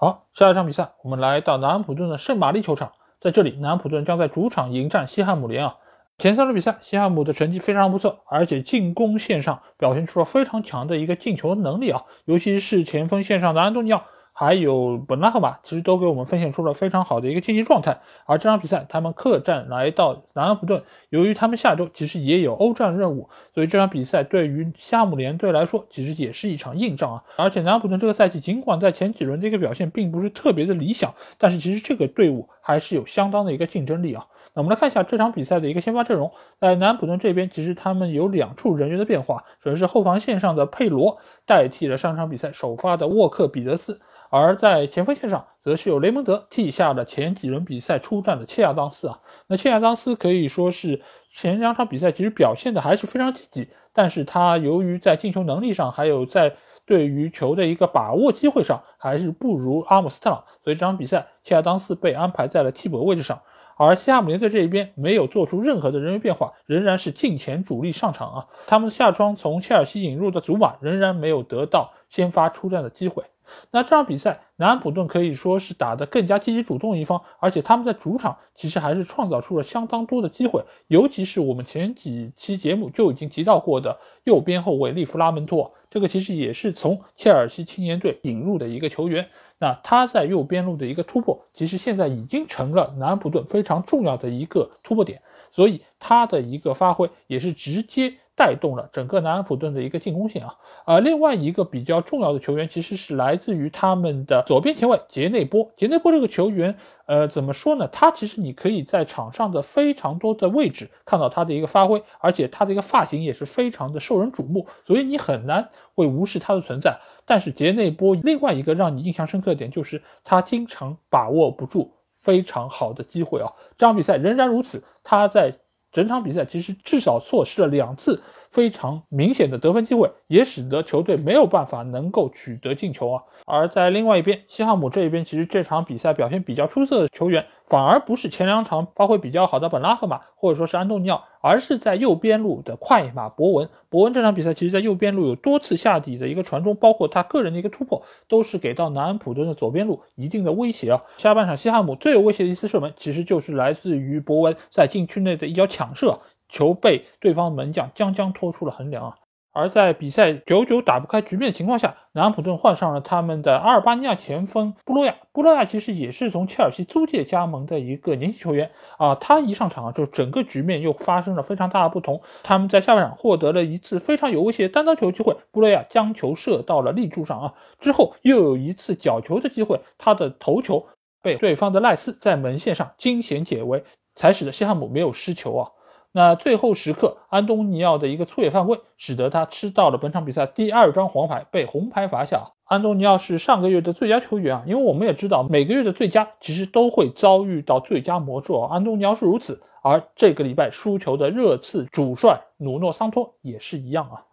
好，下一场比赛，我们来到南安普顿的圣玛丽球场，在这里，南安普顿将在主场迎战西汉姆联啊。前三轮比赛，西汉姆的成绩非常不错，而且进攻线上表现出了非常强的一个进球能力啊，尤其是前锋线上的安东尼奥。还有本拉赫马，其实都给我们奉献出了非常好的一个竞技状态。而这场比赛，他们客战来到南安普顿，由于他们下周其实也有欧战任务，所以这场比赛对于夏姆联队来说，其实也是一场硬仗啊。而且南安普顿这个赛季，尽管在前几轮的一个表现并不是特别的理想，但是其实这个队伍还是有相当的一个竞争力啊。那我们来看一下这场比赛的一个先发阵容，在南安普顿这边，其实他们有两处人员的变化，首先是后防线上的佩罗代替了上场比赛首发的沃克彼得斯。而在前锋线上，则是由雷蒙德替下了前几轮比赛出战的切亚当斯啊。那切亚当斯可以说是前两场比赛其实表现的还是非常积极，但是他由于在进球能力上，还有在对于球的一个把握机会上，还是不如阿姆斯特朗，所以这场比赛切亚当斯被安排在了替补位置上。而西汉姆联在这一边没有做出任何的人员变化，仍然是近前主力上场啊。他们下窗从切尔西引入的祖马仍然没有得到先发出战的机会。那这场比赛，南安普顿可以说是打得更加积极主动一方，而且他们在主场其实还是创造出了相当多的机会，尤其是我们前几期节目就已经提到过的右边后卫利弗拉门托，这个其实也是从切尔西青年队引入的一个球员。那他在右边路的一个突破，其实现在已经成了南安普顿非常重要的一个突破点，所以他的一个发挥也是直接。带动了整个南安普顿的一个进攻线啊，而另外一个比较重要的球员其实是来自于他们的左边前卫杰内波。杰内波这个球员，呃，怎么说呢？他其实你可以在场上的非常多的位置看到他的一个发挥，而且他的一个发型也是非常的受人瞩目，所以你很难会无视他的存在。但是杰内波另外一个让你印象深刻的点就是他经常把握不住非常好的机会啊，这场比赛仍然如此，他在。整场比赛其实至少错失了两次非常明显的得分机会，也使得球队没有办法能够取得进球啊。而在另外一边，西汉姆这一边，其实这场比赛表现比较出色的球员，反而不是前两场发挥比较好的本拉赫马，或者说是安东尼奥，而是在右边路的快马博文。博文这场比赛其实，在右边路有多次下底的一个传中，包括他个人的一个突破，都是给到南安普顿的左边路一定的威胁啊。下半场，西汉姆最有威胁的一次射门，其实就是来自于博文在禁区内的一脚抢射。球被对方门将将将拖出了横梁啊！而在比赛久久打不开局面的情况下，南安普顿换上了他们的阿尔巴尼亚前锋布洛亚。布洛亚其实也是从切尔西租借加盟的一个年轻球员啊，他一上场啊，就整个局面又发生了非常大的不同。他们在下半场获得了一次非常有威胁单刀球机会，布洛亚将球射到了立柱上啊，之后又有一次角球的机会，他的头球被对方的赖斯在门线上惊险解围，才使得西汉姆没有失球啊。那最后时刻，安东尼奥的一个粗野犯规，使得他吃到了本场比赛第二张黄牌，被红牌罚下。安东尼奥是上个月的最佳球员啊，因为我们也知道，每个月的最佳其实都会遭遇到最佳魔咒啊。安东尼奥是如此，而这个礼拜输球的热刺主帅努诺桑托也是一样啊。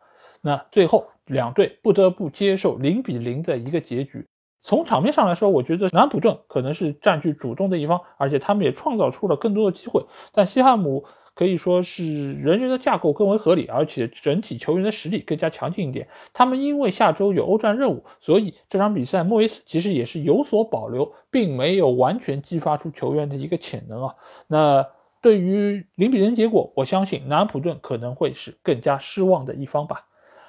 那最后两队不得不接受零比零的一个结局。从场面上来说，我觉得南普顿可能是占据主动的一方，而且他们也创造出了更多的机会，但西汉姆。可以说是人员的架构更为合理，而且整体球员的实力更加强劲一点。他们因为下周有欧战任务，所以这场比赛莫耶斯其实也是有所保留，并没有完全激发出球员的一个潜能啊。那对于零比零结果，我相信南安普顿可能会是更加失望的一方吧。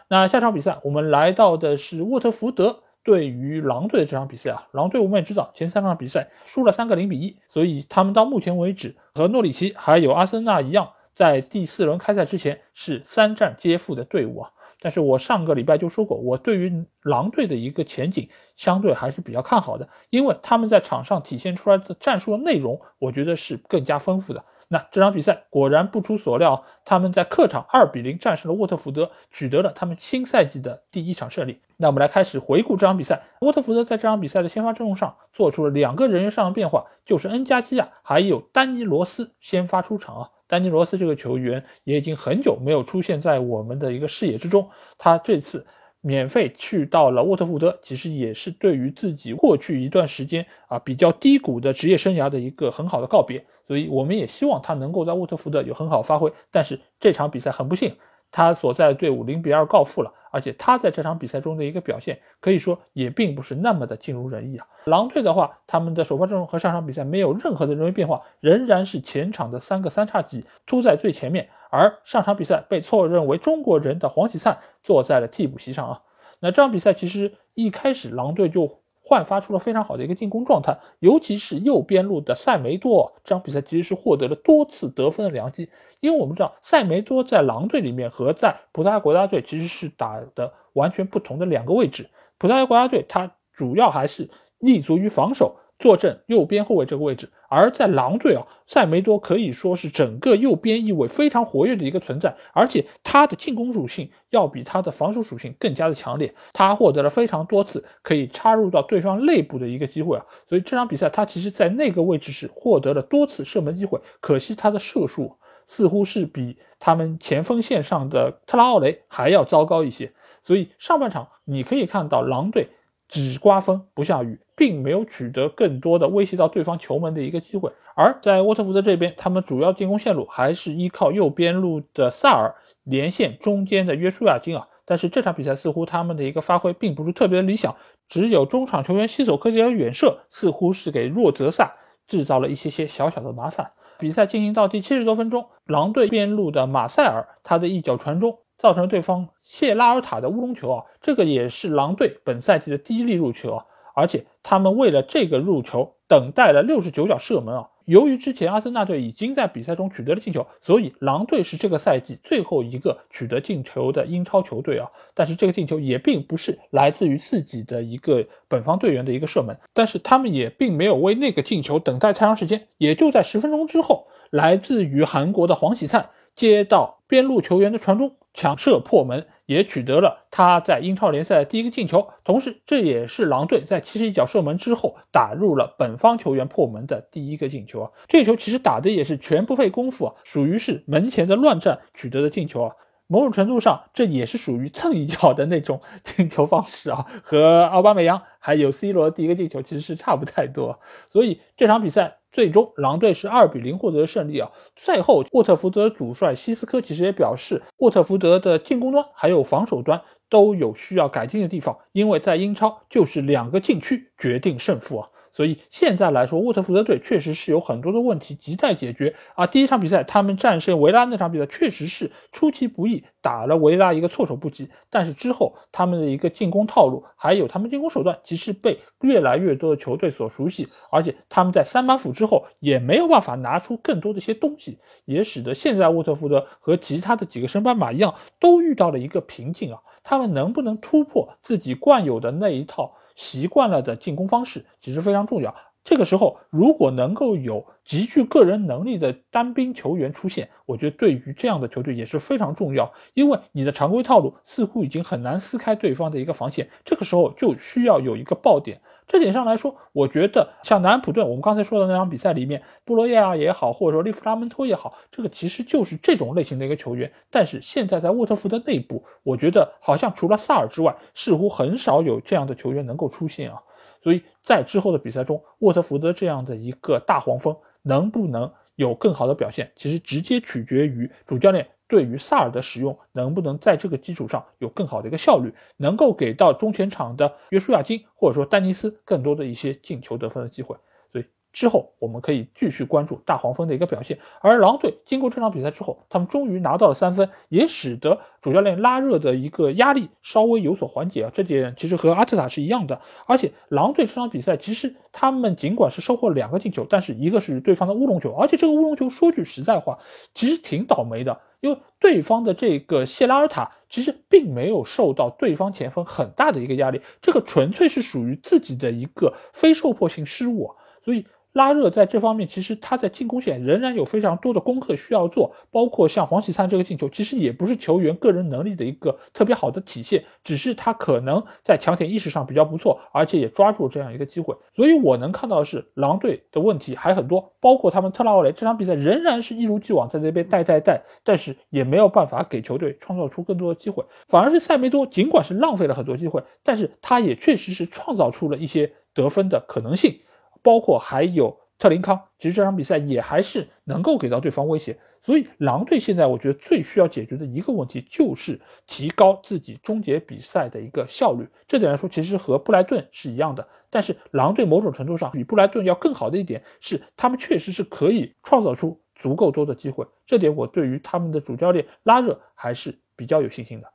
那下场比赛，我们来到的是沃特福德对于狼队的这场比赛啊。狼队我们也知道，前三场比赛输了三个零比一，所以他们到目前为止和诺里奇还有阿森纳一样，在第四轮开赛之前是三战皆负的队伍啊。但是我上个礼拜就说过，我对于狼队的一个前景相对还是比较看好的，因为他们在场上体现出来的战术的内容，我觉得是更加丰富的。那这场比赛果然不出所料，他们在客场二比零战胜了沃特福德，取得了他们新赛季的第一场胜利。那我们来开始回顾这场比赛。沃特福德在这场比赛的先发阵容上做出了两个人员上的变化，就是恩加基亚还有丹尼罗斯先发出场啊。丹尼罗斯这个球员也已经很久没有出现在我们的一个视野之中，他这次。免费去到了沃特福德，其实也是对于自己过去一段时间啊比较低谷的职业生涯的一个很好的告别。所以我们也希望他能够在沃特福德有很好发挥。但是这场比赛很不幸。他所在的队伍零比二告负了，而且他在这场比赛中的一个表现，可以说也并不是那么的尽如人意啊。狼队的话，他们的首发阵容和上场比赛没有任何的人为变化，仍然是前场的三个三叉戟突在最前面，而上场比赛被错认为中国人的黄喜灿坐在了替补席上啊。那这场比赛其实一开始狼队就。焕发出了非常好的一个进攻状态，尤其是右边路的塞梅多，这场比赛其实是获得了多次得分的良机。因为我们知道塞梅多在狼队里面和在葡萄牙国家队其实是打的完全不同的两个位置。葡萄牙国家队他主要还是立足于防守。坐镇右边后卫这个位置，而在狼队啊，塞梅多可以说是整个右边翼位非常活跃的一个存在，而且他的进攻属性要比他的防守属性更加的强烈，他获得了非常多次可以插入到对方内部的一个机会啊，所以这场比赛他其实在那个位置是获得了多次射门机会，可惜他的射术似乎是比他们前锋线上的特拉奥雷还要糟糕一些，所以上半场你可以看到狼队。只刮风不下雨，并没有取得更多的威胁到对方球门的一个机会。而在沃特福德这边，他们主要进攻线路还是依靠右边路的萨尔连线中间的约书亚金啊。但是这场比赛似乎他们的一个发挥并不是特别理想，只有中场球员西索科吉尔远射，似乎是给若泽萨制造了一些些小小的麻烦。比赛进行到第七十多分钟，狼队边路的马塞尔他的一脚传中。造成对方谢拉尔塔的乌龙球啊，这个也是狼队本赛季的第一粒入球啊，而且他们为了这个入球等待了六十九脚射门啊。由于之前阿森纳队已经在比赛中取得了进球，所以狼队是这个赛季最后一个取得进球的英超球队啊。但是这个进球也并不是来自于自己的一个本方队员的一个射门，但是他们也并没有为那个进球等待太长时间，也就在十分钟之后，来自于韩国的黄喜灿接到边路球员的传中。抢射破门，也取得了他在英超联赛的第一个进球。同时，这也是狼队在七十一脚射门之后打入了本方球员破门的第一个进球啊！这球其实打的也是全不费功夫啊，属于是门前的乱战取得的进球啊。某种程度上，这也是属于蹭一脚的那种 进球方式啊，和奥巴梅扬还有 C 罗第一个进球其实是差不太多。所以这场比赛。最终，狼队是二比零获得了胜利啊！赛后，沃特福德主帅希斯科其实也表示，沃特福德的进攻端还有防守端都有需要改进的地方，因为在英超就是两个禁区决定胜负啊。所以现在来说，沃特福德队确实是有很多的问题亟待解决啊。第一场比赛他们战胜维拉那场比赛确实是出其不意，打了维拉一个措手不及。但是之后他们的一个进攻套路，还有他们进攻手段，其实被越来越多的球队所熟悉，而且他们在三板斧之后也没有办法拿出更多的一些东西，也使得现在沃特福德和其他的几个升班马一样，都遇到了一个瓶颈啊。他们能不能突破自己惯有的那一套？习惯了的进攻方式其实非常重要。这个时候，如果能够有极具个人能力的单兵球员出现，我觉得对于这样的球队也是非常重要。因为你的常规套路似乎已经很难撕开对方的一个防线，这个时候就需要有一个爆点。这点上来说，我觉得像南安普顿，我们刚才说的那场比赛里面，布罗耶亚也好，或者说利弗拉门托也好，这个其实就是这种类型的一个球员。但是现在在沃特福德内部，我觉得好像除了萨尔之外，似乎很少有这样的球员能够出现啊。所以在之后的比赛中，沃特福德这样的一个大黄蜂能不能有更好的表现，其实直接取决于主教练对于萨尔的使用能不能在这个基础上有更好的一个效率，能够给到中前场的约书亚金或者说丹尼斯更多的一些进球得分的机会。所以之后我们可以继续关注大黄蜂的一个表现。而狼队经过这场比赛之后，他们终于拿到了三分，也使得主教练拉热的一个压力稍微有所缓解啊。这点其实和阿特塔是一样的。而且狼队这场比赛其实他们尽管是收获了两个进球，但是一个是对方的乌龙球，而且这个乌龙球说句实在话，其实挺倒霉的。因为对方的这个谢拉尔塔其实并没有受到对方前锋很大的一个压力，这个纯粹是属于自己的一个非受迫性失误，所以。拉热在这方面，其实他在进攻线仍然有非常多的功课需要做，包括像黄喜灿这个进球，其实也不是球员个人能力的一个特别好的体现，只是他可能在抢点意识上比较不错，而且也抓住这样一个机会。所以我能看到的是，狼队的问题还很多，包括他们特拉奥雷这场比赛仍然是一如既往在这边带带带，但是也没有办法给球队创造出更多的机会，反而是塞梅多，尽管是浪费了很多机会，但是他也确实是创造出了一些得分的可能性。包括还有特林康，其实这场比赛也还是能够给到对方威胁，所以狼队现在我觉得最需要解决的一个问题就是提高自己终结比赛的一个效率。这点来说，其实和布莱顿是一样的，但是狼队某种程度上比布莱顿要更好的一点是，他们确实是可以创造出足够多的机会。这点我对于他们的主教练拉热还是比较有信心的。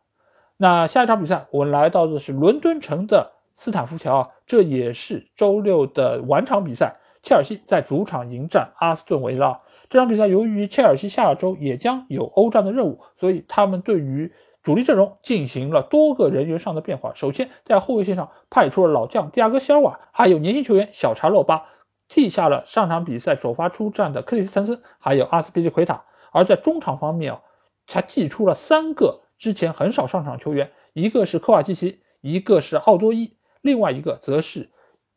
那下一场比赛，我们来到的是伦敦城的。斯坦福桥啊，这也是周六的晚场比赛。切尔西在主场迎战阿斯顿维拉。这场比赛由于切尔西下周也将有欧战的任务，所以他们对于主力阵容进行了多个人员上的变化。首先在后卫线上派出了老将蒂亚戈·希尔瓦，还有年轻球员小查洛巴，替下了上场比赛首发出战的克里斯滕森，还有阿斯皮利奎塔。而在中场方面啊，他祭出了三个之前很少上场球员，一个是科瓦基奇，一个是奥多伊。另外一个则是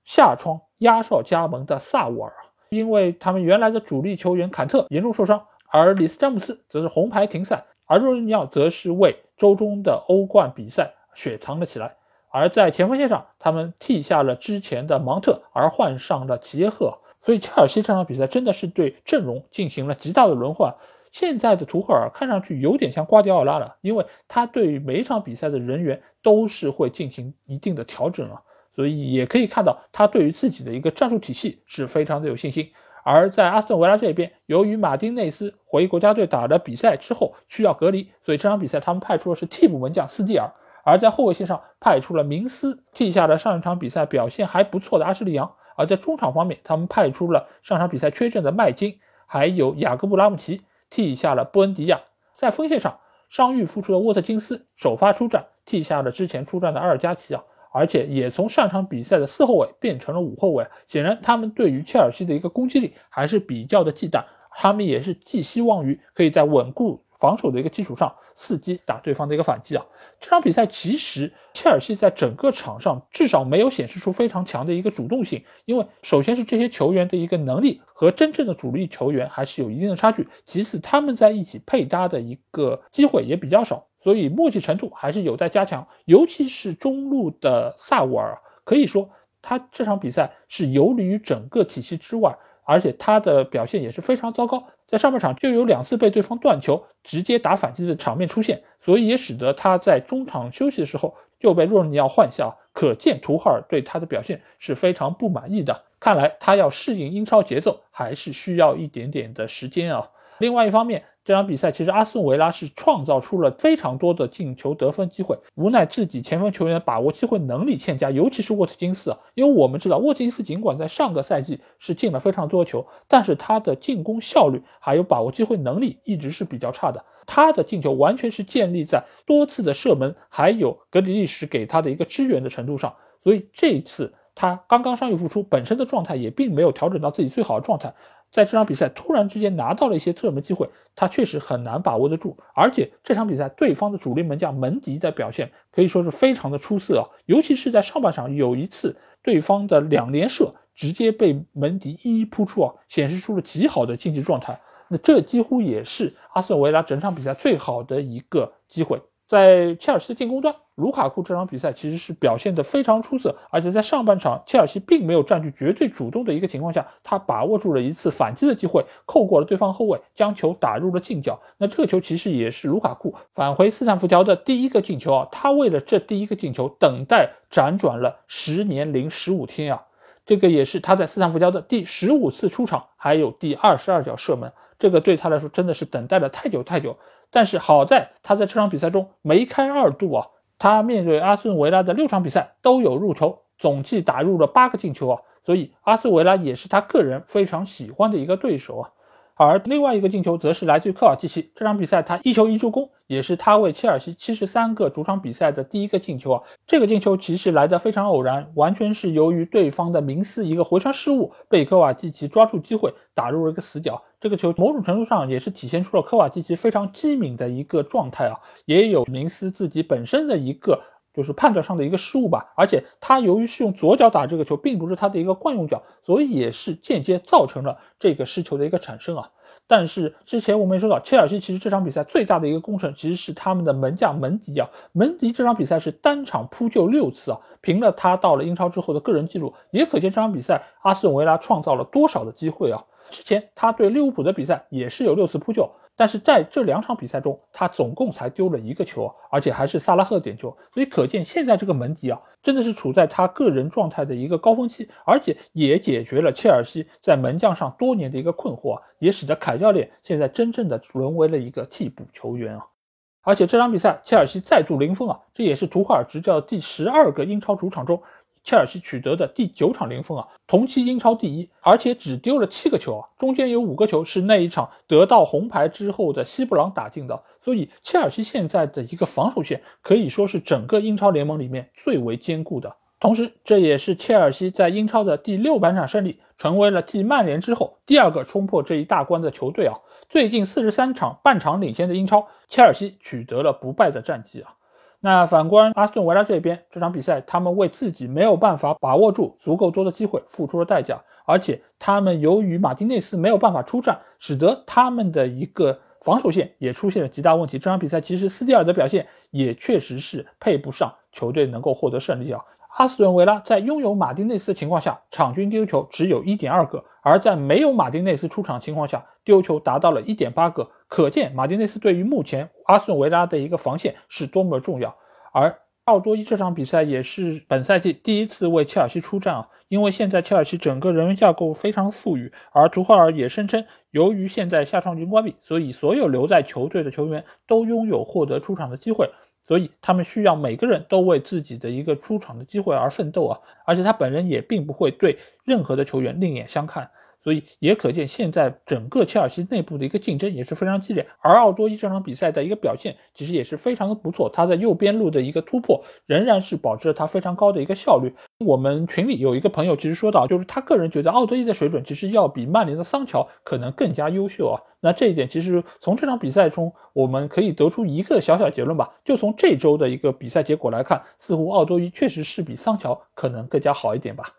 下窗压哨加盟的萨沃尔，因为他们原来的主力球员坎特严重受伤，而里斯詹姆斯则是红牌停赛，而若日尼奥则是为周中的欧冠比赛雪藏了起来。而在前锋线上，他们替下了之前的芒特，而换上了齐耶赫，所以切尔西这场比赛真的是对阵容进行了极大的轮换。现在的图赫尔看上去有点像瓜迪奥拉了，因为他对于每一场比赛的人员都是会进行一定的调整啊，所以也可以看到他对于自己的一个战术体系是非常的有信心。而在阿斯顿维拉这边，由于马丁内斯回国家队打了比赛之后需要隔离，所以这场比赛他们派出的是替补门将斯蒂尔，而在后卫线上派出了明斯替下了上一场比赛表现还不错的阿什利杨，而在中场方面，他们派出了上场比赛缺阵的麦金，还有雅各布拉姆齐。替下了布恩迪亚，在锋线上伤愈复出的沃特金斯首发出战，替下了之前出战的阿尔加奇啊，而且也从上场比赛的四后卫变成了五后卫。显然，他们对于切尔西的一个攻击力还是比较的忌惮，他们也是寄希望于可以在稳固。防守的一个基础上，伺机打对方的一个反击啊！这场比赛其实切尔西在整个场上至少没有显示出非常强的一个主动性，因为首先是这些球员的一个能力和真正的主力球员还是有一定的差距，其次他们在一起配搭的一个机会也比较少，所以默契程度还是有待加强。尤其是中路的萨乌尔啊，可以说他这场比赛是游离于整个体系之外。而且他的表现也是非常糟糕，在上半场就有两次被对方断球，直接打反击的场面出现，所以也使得他在中场休息的时候就被若尼奥换下，可见图赫尔对他的表现是非常不满意的。看来他要适应英超节奏还是需要一点点的时间啊。另外一方面，这场比赛其实阿斯顿维拉是创造出了非常多的进球得分机会，无奈自己前锋球员把握机会能力欠佳，尤其是沃特金斯啊。因为我们知道沃特金斯尽管在上个赛季是进了非常多球，但是他的进攻效率还有把握机会能力一直是比较差的。他的进球完全是建立在多次的射门，还有格里利什给他的一个支援的程度上。所以这一次他刚刚伤愈复出，本身的状态也并没有调整到自己最好的状态。在这场比赛突然之间拿到了一些射门机会，他确实很难把握得住。而且这场比赛对方的主力门将门迪的表现可以说是非常的出色啊，尤其是在上半场有一次对方的两连射直接被门迪一一扑出啊，显示出了极好的竞技状态。那这几乎也是阿斯顿维拉整场比赛最好的一个机会。在切尔西的进攻端，卢卡库这场比赛其实是表现得非常出色，而且在上半场切尔西并没有占据绝对主动的一个情况下，他把握住了一次反击的机会，扣过了对方后卫，将球打入了近角。那这个球其实也是卢卡库返回斯坦福桥的第一个进球啊！他为了这第一个进球等待辗转了十年零十五天啊！这个也是他在斯坦福桥的第十五次出场，还有第二十二脚射门，这个对他来说真的是等待了太久太久。但是好在他在这场比赛中梅开二度啊，他面对阿斯顿维拉的六场比赛都有入球，总计打入了八个进球啊，所以阿斯顿维拉也是他个人非常喜欢的一个对手啊。而另外一个进球则是来自于科瓦蒂奇，这场比赛他一球一助攻，也是他为切尔西七十三个主场比赛的第一个进球啊！这个进球其实来的非常偶然，完全是由于对方的明斯一个回传失误，被科瓦季奇抓住机会打入了一个死角。这个球某种程度上也是体现出了科瓦蒂奇非常机敏的一个状态啊，也有明斯自己本身的一个。就是判断上的一个失误吧，而且他由于是用左脚打这个球，并不是他的一个惯用脚，所以也是间接造成了这个失球的一个产生啊。但是之前我们也说到，切尔西其实这场比赛最大的一个功臣其实是他们的门将门迪啊。门迪这场比赛是单场扑救六次啊，凭了他到了英超之后的个人记录，也可见这场比赛阿斯顿维拉创造了多少的机会啊。之前他对利物浦的比赛也是有六次扑救。但是在这两场比赛中，他总共才丢了一个球，而且还是萨拉赫点球，所以可见现在这个门迪啊，真的是处在他个人状态的一个高峰期，而且也解决了切尔西在门将上多年的一个困惑，也使得凯教练现在真正的沦为了一个替补球员啊。而且这场比赛切尔西再度零封啊，这也是图赫尔执教第十二个英超主场中。切尔西取得的第九场零封啊，同期英超第一，而且只丢了七个球啊，中间有五个球是那一场得到红牌之后的西布朗打进的，所以切尔西现在的一个防守线可以说是整个英超联盟里面最为坚固的。同时，这也是切尔西在英超的第六百场胜利，成为了继曼联之后第二个冲破这一大关的球队啊。最近四十三场半场领先的英超，切尔西取得了不败的战绩啊。那反观阿斯顿维拉这边，这场比赛他们为自己没有办法把握住足够多的机会付出了代价，而且他们由于马丁内斯没有办法出战，使得他们的一个防守线也出现了极大问题。这场比赛其实斯蒂尔的表现也确实是配不上球队能够获得胜利啊。阿斯顿维拉在拥有马丁内斯的情况下，场均丢球只有一点二个，而在没有马丁内斯出场情况下，丢球达到了一点八个。可见马丁内斯对于目前阿斯顿维拉的一个防线是多么重要。而奥多伊这场比赛也是本赛季第一次为切尔西出战啊，因为现在切尔西整个人员架构非常富裕，而图赫尔也声称，由于现在下窗已经关闭，所以所有留在球队的球员都拥有获得出场的机会。所以他们需要每个人都为自己的一个出场的机会而奋斗啊！而且他本人也并不会对任何的球员另眼相看。所以也可见，现在整个切尔西内部的一个竞争也是非常激烈。而奥多伊这场比赛的一个表现其实也是非常的不错，他在右边路的一个突破仍然是保持了他非常高的一个效率。我们群里有一个朋友其实说到，就是他个人觉得奥多伊的水准其实要比曼联的桑乔可能更加优秀啊。那这一点其实从这场比赛中我们可以得出一个小小结论吧，就从这周的一个比赛结果来看，似乎奥多伊确实是比桑乔可能更加好一点吧。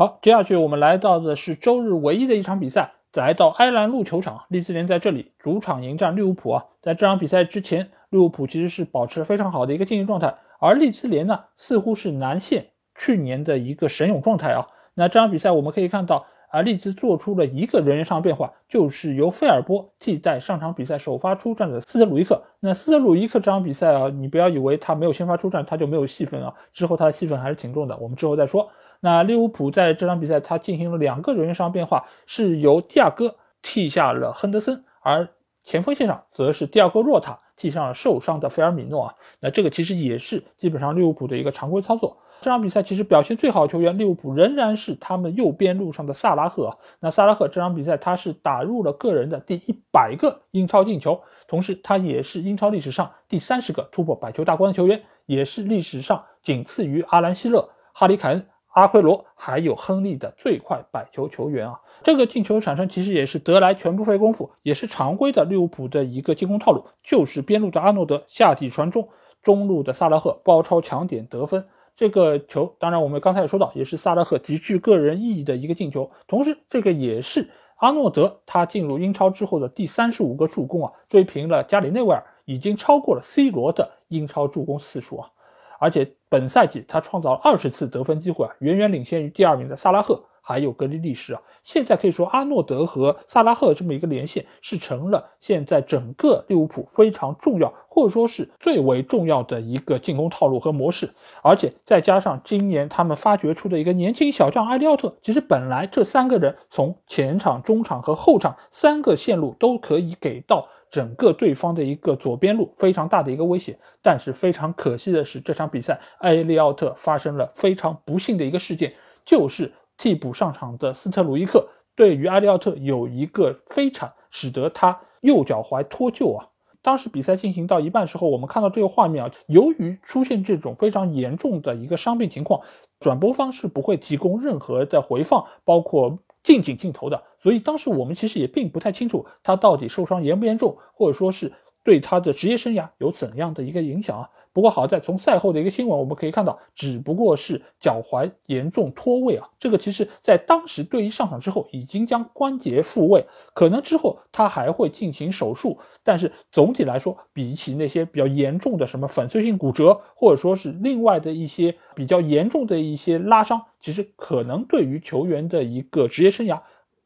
好，接下去我们来到的是周日唯一的一场比赛，来到埃兰路球场，利兹联在这里主场迎战利物浦啊。在这场比赛之前，利物浦其实是保持了非常好的一个竞技状态，而利兹联呢，似乎是南线去年的一个神勇状态啊。那这场比赛我们可以看到，而，利兹做出了一个人员上变化，就是由费尔波替代上场比赛首发出战的斯特鲁伊克。那斯特鲁伊克这场比赛啊，你不要以为他没有先发出战他就没有戏份啊，之后他的戏份还是挺重的，我们之后再说。那利物浦在这场比赛，他进行了两个人员上变化，是由蒂亚戈替下了亨德森，而前锋线上则是蒂亚戈若塔替上了受伤的菲尔米诺啊。那这个其实也是基本上利物浦的一个常规操作。这场比赛其实表现最好的球员利物浦仍然是他们右边路上的萨拉赫啊。那萨拉赫这场比赛他是打入了个人的第一百个英超进球，同时他也是英超历史上第三十个突破百球大关的球员，也是历史上仅次于阿兰希勒、哈里凯恩。阿奎罗还有亨利的最快百球球员啊，这个进球产生其实也是得来全不费功夫，也是常规的利物浦的一个进攻套路，就是边路的阿诺德下底传中，中路的萨拉赫包抄抢点得分。这个球当然我们刚才也说到，也是萨拉赫极具个人意义的一个进球，同时这个也是阿诺德他进入英超之后的第三十五个助攻啊，追平了加里内维尔，已经超过了 C 罗的英超助攻次数啊。而且本赛季他创造了二十次得分机会啊，远远领先于第二名的萨拉赫，还有格里利什啊。现在可以说，阿诺德和萨拉赫这么一个连线，是成了现在整个利物浦非常重要，或者说是最为重要的一个进攻套路和模式。而且再加上今年他们发掘出的一个年轻小将埃利奥特，其实本来这三个人从前场、中场和后场三个线路都可以给到。整个对方的一个左边路非常大的一个威胁，但是非常可惜的是，这场比赛埃利奥特发生了非常不幸的一个事件，就是替补上场的斯特鲁伊克对于阿利奥特有一个飞铲，使得他右脚踝脱臼啊。当时比赛进行到一半时候，我们看到这个画面啊，由于出现这种非常严重的一个伤病情况，转播方是不会提供任何的回放，包括。近景镜头的，所以当时我们其实也并不太清楚他到底受伤严不严重，或者说是对他的职业生涯有怎样的一个影响啊。不过好在从赛后的一个新闻我们可以看到，只不过是脚踝严重脱位啊，这个其实在当时队医上场之后已经将关节复位，可能之后他还会进行手术，但是总体来说，比起那些比较严重的什么粉碎性骨折，或者说是另外的一些比较严重的一些拉伤，其实可能对于球员的一个职业生涯。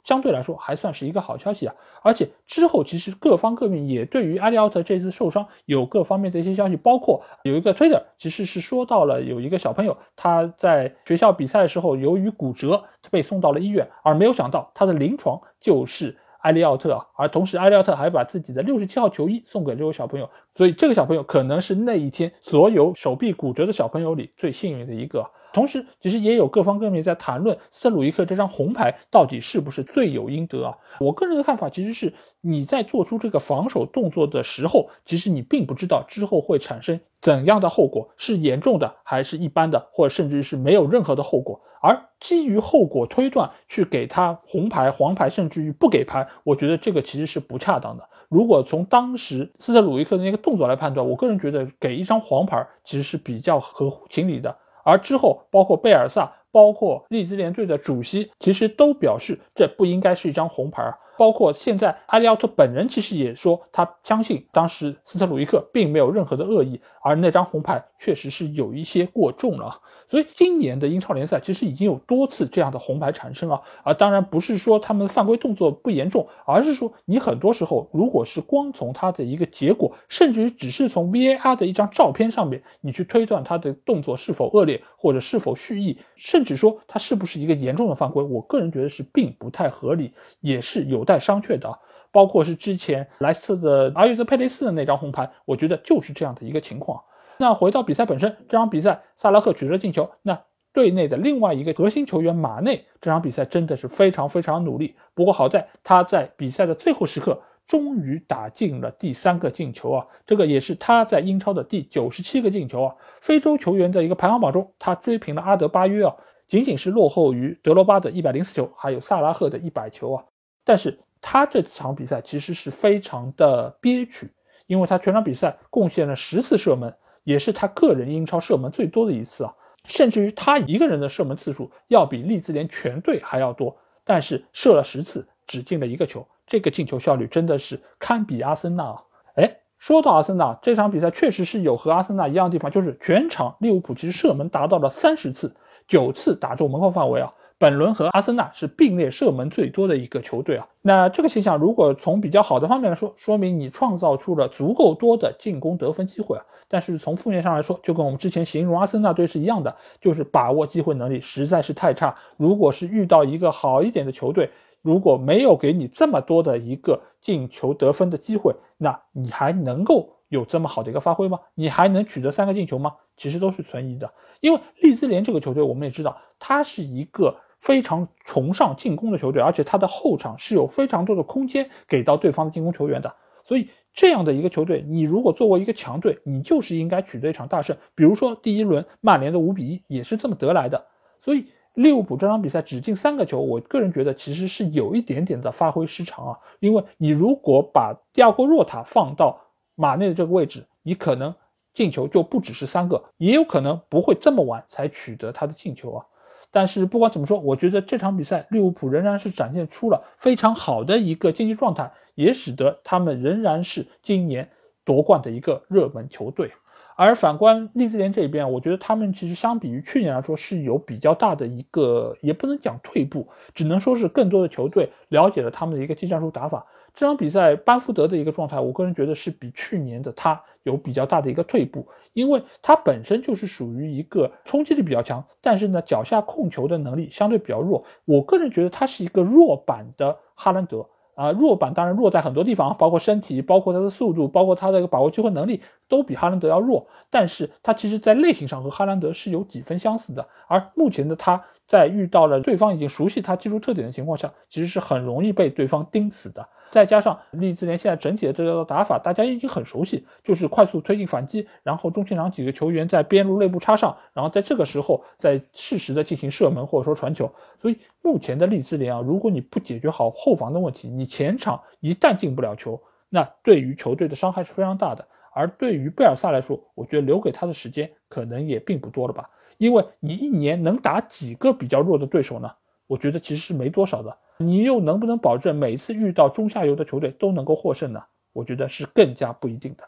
相对来说还算是一个好消息啊，而且之后其实各方各面也对于埃利奥特这次受伤有各方面的一些消息，包括有一个推特其实是说到了有一个小朋友他在学校比赛的时候由于骨折被送到了医院，而没有想到他的临床就是埃利奥特啊，而同时埃利奥特还把自己的六十七号球衣送给这位小朋友，所以这个小朋友可能是那一天所有手臂骨折的小朋友里最幸运的一个。同时，其实也有各方各面在谈论斯特鲁伊克这张红牌到底是不是罪有应得啊？我个人的看法其实是，你在做出这个防守动作的时候，其实你并不知道之后会产生怎样的后果，是严重的还是一般的，或者甚至是没有任何的后果。而基于后果推断去给他红牌、黄牌，甚至于不给牌，我觉得这个其实是不恰当的。如果从当时斯特鲁伊克的那个动作来判断，我个人觉得给一张黄牌其实是比较合乎情理的。而之后，包括贝尔萨，包括利兹联队的主席，其实都表示这不应该是一张红牌。包括现在埃利奥特本人其实也说，他相信当时斯特鲁伊克并没有任何的恶意，而那张红牌确实是有一些过重了。所以今年的英超联赛其实已经有多次这样的红牌产生啊，啊当然不是说他们犯规动作不严重，而是说你很多时候如果是光从他的一个结果，甚至于只是从 VAR 的一张照片上面，你去推断他的动作是否恶劣或者是否蓄意，甚至说他是不是一个严重的犯规，我个人觉得是并不太合理，也是有待。商榷的，包括是之前莱斯特的阿约泽佩雷斯的那张红牌，我觉得就是这样的一个情况。那回到比赛本身，这场比赛萨拉赫取得了进球，那队内的另外一个核心球员马内，这场比赛真的是非常非常努力。不过好在他在比赛的最后时刻，终于打进了第三个进球啊！这个也是他在英超的第九十七个进球啊！非洲球员的一个排行榜中，他追平了阿德巴约啊，仅仅是落后于德罗巴的一百零四球，还有萨拉赫的一百球啊。但是他这场比赛其实是非常的憋屈，因为他全场比赛贡献了十次射门，也是他个人英超射门最多的一次啊，甚至于他一个人的射门次数要比利兹联全队还要多，但是射了十次只进了一个球，这个进球效率真的是堪比阿森纳啊！哎，说到阿森纳，这场比赛确实是有和阿森纳一样的地方，就是全场利物浦其实射门达到了三十次，九次打中门框范围啊。本轮和阿森纳是并列射门最多的一个球队啊，那这个现象如果从比较好的方面来说，说明你创造出了足够多的进攻得分机会啊。但是从负面上来说，就跟我们之前形容阿森纳队是一样的，就是把握机会能力实在是太差。如果是遇到一个好一点的球队，如果没有给你这么多的一个进球得分的机会，那你还能够有这么好的一个发挥吗？你还能取得三个进球吗？其实都是存疑的。因为利兹联这个球队，我们也知道，它是一个。非常崇尚进攻的球队，而且他的后场是有非常多的空间给到对方的进攻球员的，所以这样的一个球队，你如果作为一个强队，你就是应该取得一场大胜。比如说第一轮曼联的五比一也是这么得来的。所以利物浦这场比赛只进三个球，我个人觉得其实是有一点点的发挥失常啊。因为你如果把迪亚戈若塔放到马内的这个位置，你可能进球就不只是三个，也有可能不会这么晚才取得他的进球啊。但是不管怎么说，我觉得这场比赛利物浦仍然是展现出了非常好的一个竞技状态，也使得他们仍然是今年夺冠的一个热门球队。而反观利兹联这边，我觉得他们其实相比于去年来说是有比较大的一个，也不能讲退步，只能说是更多的球队了解了他们的一个技战术打法。这场比赛，班福德的一个状态，我个人觉得是比去年的他有比较大的一个退步，因为他本身就是属于一个冲击力比较强，但是呢脚下控球的能力相对比较弱。我个人觉得他是一个弱版的哈兰德。啊，弱版当然弱在很多地方，包括身体，包括他的速度，包括他的一个把握机会能力，都比哈兰德要弱。但是他其实，在类型上和哈兰德是有几分相似的。而目前的他，在遇到了对方已经熟悉他技术特点的情况下，其实是很容易被对方盯死的。再加上利兹联现在整体的这个打法，大家已经很熟悉，就是快速推进反击，然后中前场几个球员在边路内部插上，然后在这个时候再适时的进行射门或者说传球。所以目前的利兹联啊，如果你不解决好后防的问题，你前场一旦进不了球，那对于球队的伤害是非常大的。而对于贝尔萨来说，我觉得留给他的时间可能也并不多了吧，因为你一年能打几个比较弱的对手呢？我觉得其实是没多少的。你又能不能保证每次遇到中下游的球队都能够获胜呢？我觉得是更加不一定的。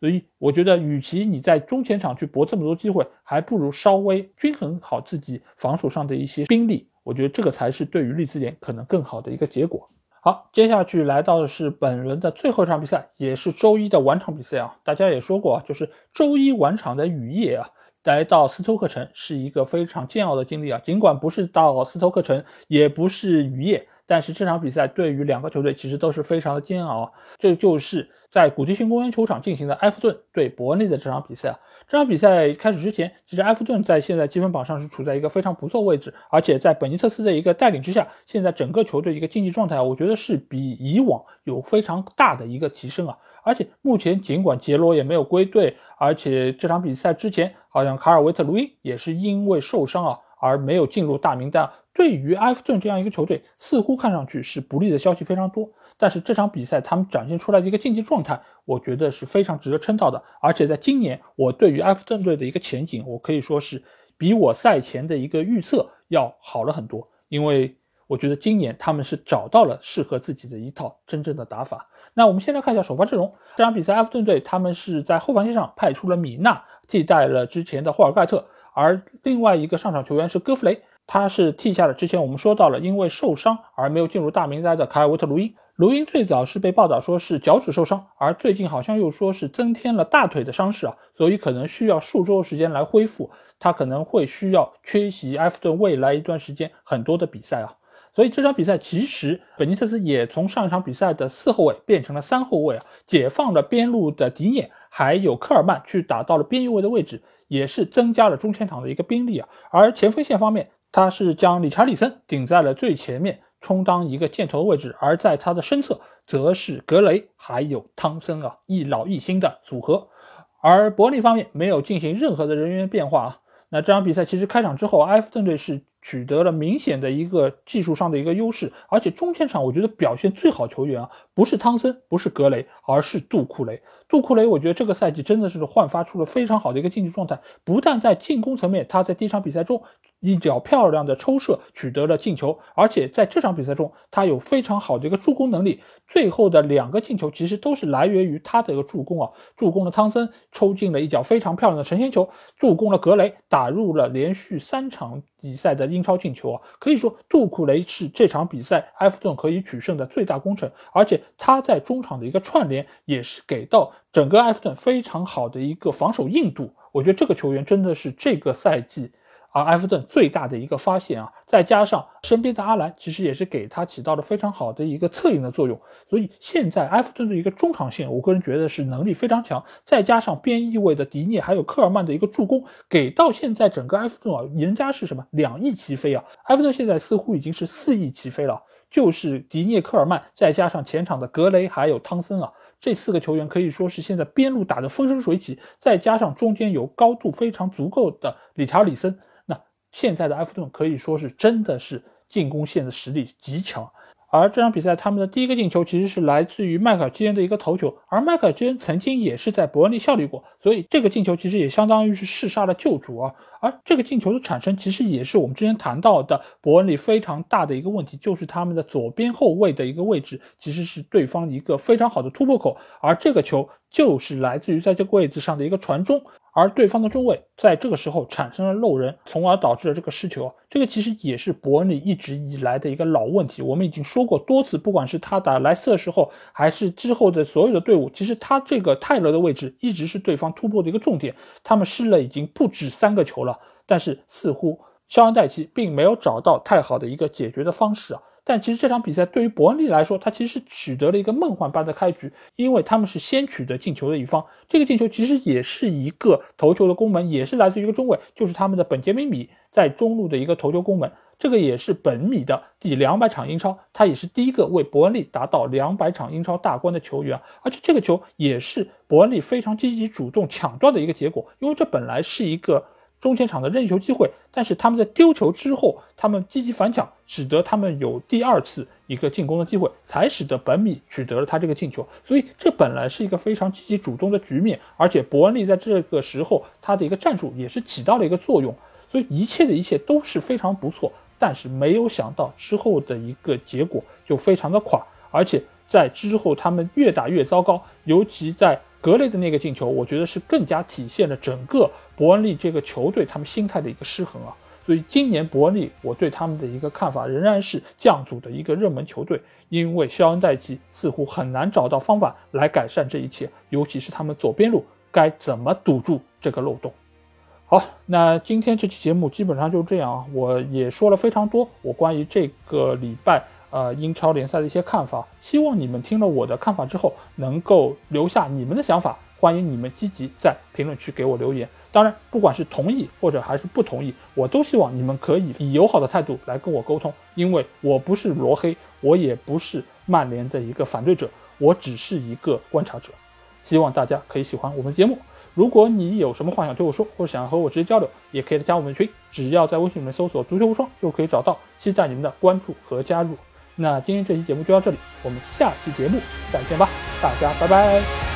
所以我觉得，与其你在中前场去搏这么多机会，还不如稍微均衡好自己防守上的一些兵力。我觉得这个才是对于利兹联可能更好的一个结果。好，接下去来到的是本轮的最后一场比赛，也是周一的晚场比赛啊。大家也说过啊，就是周一晚场的雨夜啊。来到斯托克城是一个非常煎熬的经历啊，尽管不是到斯托克城，也不是雨夜，但是这场比赛对于两个球队其实都是非常的煎熬。这就是在古迪逊公园球场进行的埃弗顿对伯恩利的这场比赛啊。这场比赛开始之前，其实埃弗顿在现在积分榜上是处在一个非常不错位置，而且在本尼特斯的一个带领之下，现在整个球队一个竞技状态，我觉得是比以往有非常大的一个提升啊。而且目前尽管杰罗也没有归队，而且这场比赛之前好像卡尔维特卢因也是因为受伤啊而没有进入大名单。对于埃弗顿这样一个球队，似乎看上去是不利的消息非常多。但是这场比赛他们展现出来的一个竞技状态，我觉得是非常值得称道的。而且在今年，我对于埃弗顿队的一个前景，我可以说是比我赛前的一个预测要好了很多，因为。我觉得今年他们是找到了适合自己的一套真正的打法。那我们先来看一下首发阵容。这场比赛，埃弗顿队他们是在后防线上派出了米纳替代了之前的霍尔盖特，而另外一个上场球员是戈弗雷，他是替下了之前我们说到了因为受伤而没有进入大名单的凯尔维特卢因。卢因最早是被报道说是脚趾受伤，而最近好像又说是增添了大腿的伤势啊，所以可能需要数周时间来恢复，他可能会需要缺席埃弗顿未来一段时间很多的比赛啊。所以这场比赛其实本尼特斯也从上一场比赛的四后卫变成了三后卫啊，解放了边路的迪涅，还有科尔曼去打到了边翼位的位置，也是增加了中前场的一个兵力啊。而前锋线方面，他是将理查里森顶在了最前面，充当一个箭头位置，而在他的身侧则是格雷还有汤森啊，一老一新的组合。而伯利方面没有进行任何的人员变化啊。那这场比赛其实开场之后，埃弗顿队是。取得了明显的一个技术上的一个优势，而且中前场我觉得表现最好球员啊，不是汤森，不是格雷，而是杜库雷。杜库雷，我觉得这个赛季真的是焕发出了非常好的一个竞技状态，不但在进攻层面，他在第一场比赛中一脚漂亮的抽射取得了进球，而且在这场比赛中，他有非常好的一个助攻能力。最后的两个进球其实都是来源于他的一个助攻啊，助攻了汤森抽进了一脚非常漂亮的神仙球，助攻了格雷打入了连续三场。比赛的英超进球啊，可以说杜库雷是这场比赛埃弗顿可以取胜的最大功臣，而且他在中场的一个串联也是给到整个埃弗顿非常好的一个防守硬度。我觉得这个球员真的是这个赛季。而埃弗顿最大的一个发现啊，再加上身边的阿兰，其实也是给他起到了非常好的一个策应的作用。所以现在埃弗顿的一个中场线，我个人觉得是能力非常强。再加上边翼位的迪涅还有科尔曼的一个助攻，给到现在整个埃弗顿啊，人家是什么两翼齐飞啊？埃弗顿现在似乎已经是四翼齐飞了，就是迪涅、科尔曼，再加上前场的格雷还有汤森啊，这四个球员可以说是现在边路打得风生水起，再加上中间有高度非常足够的理查里森。现在的埃弗顿可以说是真的是进攻线的实力极强，而这场比赛他们的第一个进球其实是来自于迈克尔基恩的一个头球，而迈克尔基恩曾经也是在伯恩利效力过，所以这个进球其实也相当于是弑杀了旧主啊。而这个进球的产生，其实也是我们之前谈到的伯恩利非常大的一个问题，就是他们的左边后卫的一个位置其实是对方一个非常好的突破口，而这个球就是来自于在这个位置上的一个传中。而对方的中卫在这个时候产生了漏人，从而导致了这个失球。这个其实也是伯恩利一直以来的一个老问题。我们已经说过多次，不管是他打莱斯特时候，还是之后的所有的队伍，其实他这个泰勒的位置一直是对方突破的一个重点。他们失了已经不止三个球了，但是似乎肖恩戴奇并没有找到太好的一个解决的方式啊。但其实这场比赛对于伯恩利来说，他其实是取得了一个梦幻般的开局，因为他们是先取得进球的一方。这个进球其实也是一个头球的攻门，也是来自于一个中卫，就是他们的本杰明米在中路的一个头球攻门。这个也是本米的第两百场英超，他也是第一个为伯恩利达到两百场英超大关的球员。而且这个球也是伯恩利非常积极主动抢断的一个结果，因为这本来是一个。中前场的任意球机会，但是他们在丢球之后，他们积极反抢，使得他们有第二次一个进攻的机会，才使得本米取得了他这个进球。所以这本来是一个非常积极主动的局面，而且伯恩利在这个时候他的一个战术也是起到了一个作用，所以一切的一切都是非常不错。但是没有想到之后的一个结果就非常的垮，而且在之后他们越打越糟糕，尤其在。格雷的那个进球，我觉得是更加体现了整个伯恩利这个球队他们心态的一个失衡啊。所以今年伯恩利，我对他们的一个看法仍然是降组的一个热门球队，因为肖恩戴奇似乎很难找到方法来改善这一切，尤其是他们左边路该怎么堵住这个漏洞。好，那今天这期节目基本上就这样啊，我也说了非常多我关于这个礼拜。呃，英超联赛的一些看法，希望你们听了我的看法之后，能够留下你们的想法。欢迎你们积极在评论区给我留言。当然，不管是同意或者还是不同意，我都希望你们可以以友好的态度来跟我沟通。因为我不是罗黑，我也不是曼联的一个反对者，我只是一个观察者。希望大家可以喜欢我们节目。如果你有什么话想对我说，或者想要和我直接交流，也可以加我们的群，只要在微信里面搜索“足球无双”就可以找到。期待你们的关注和加入。那今天这期节目就到这里，我们下期节目再见吧，大家拜拜。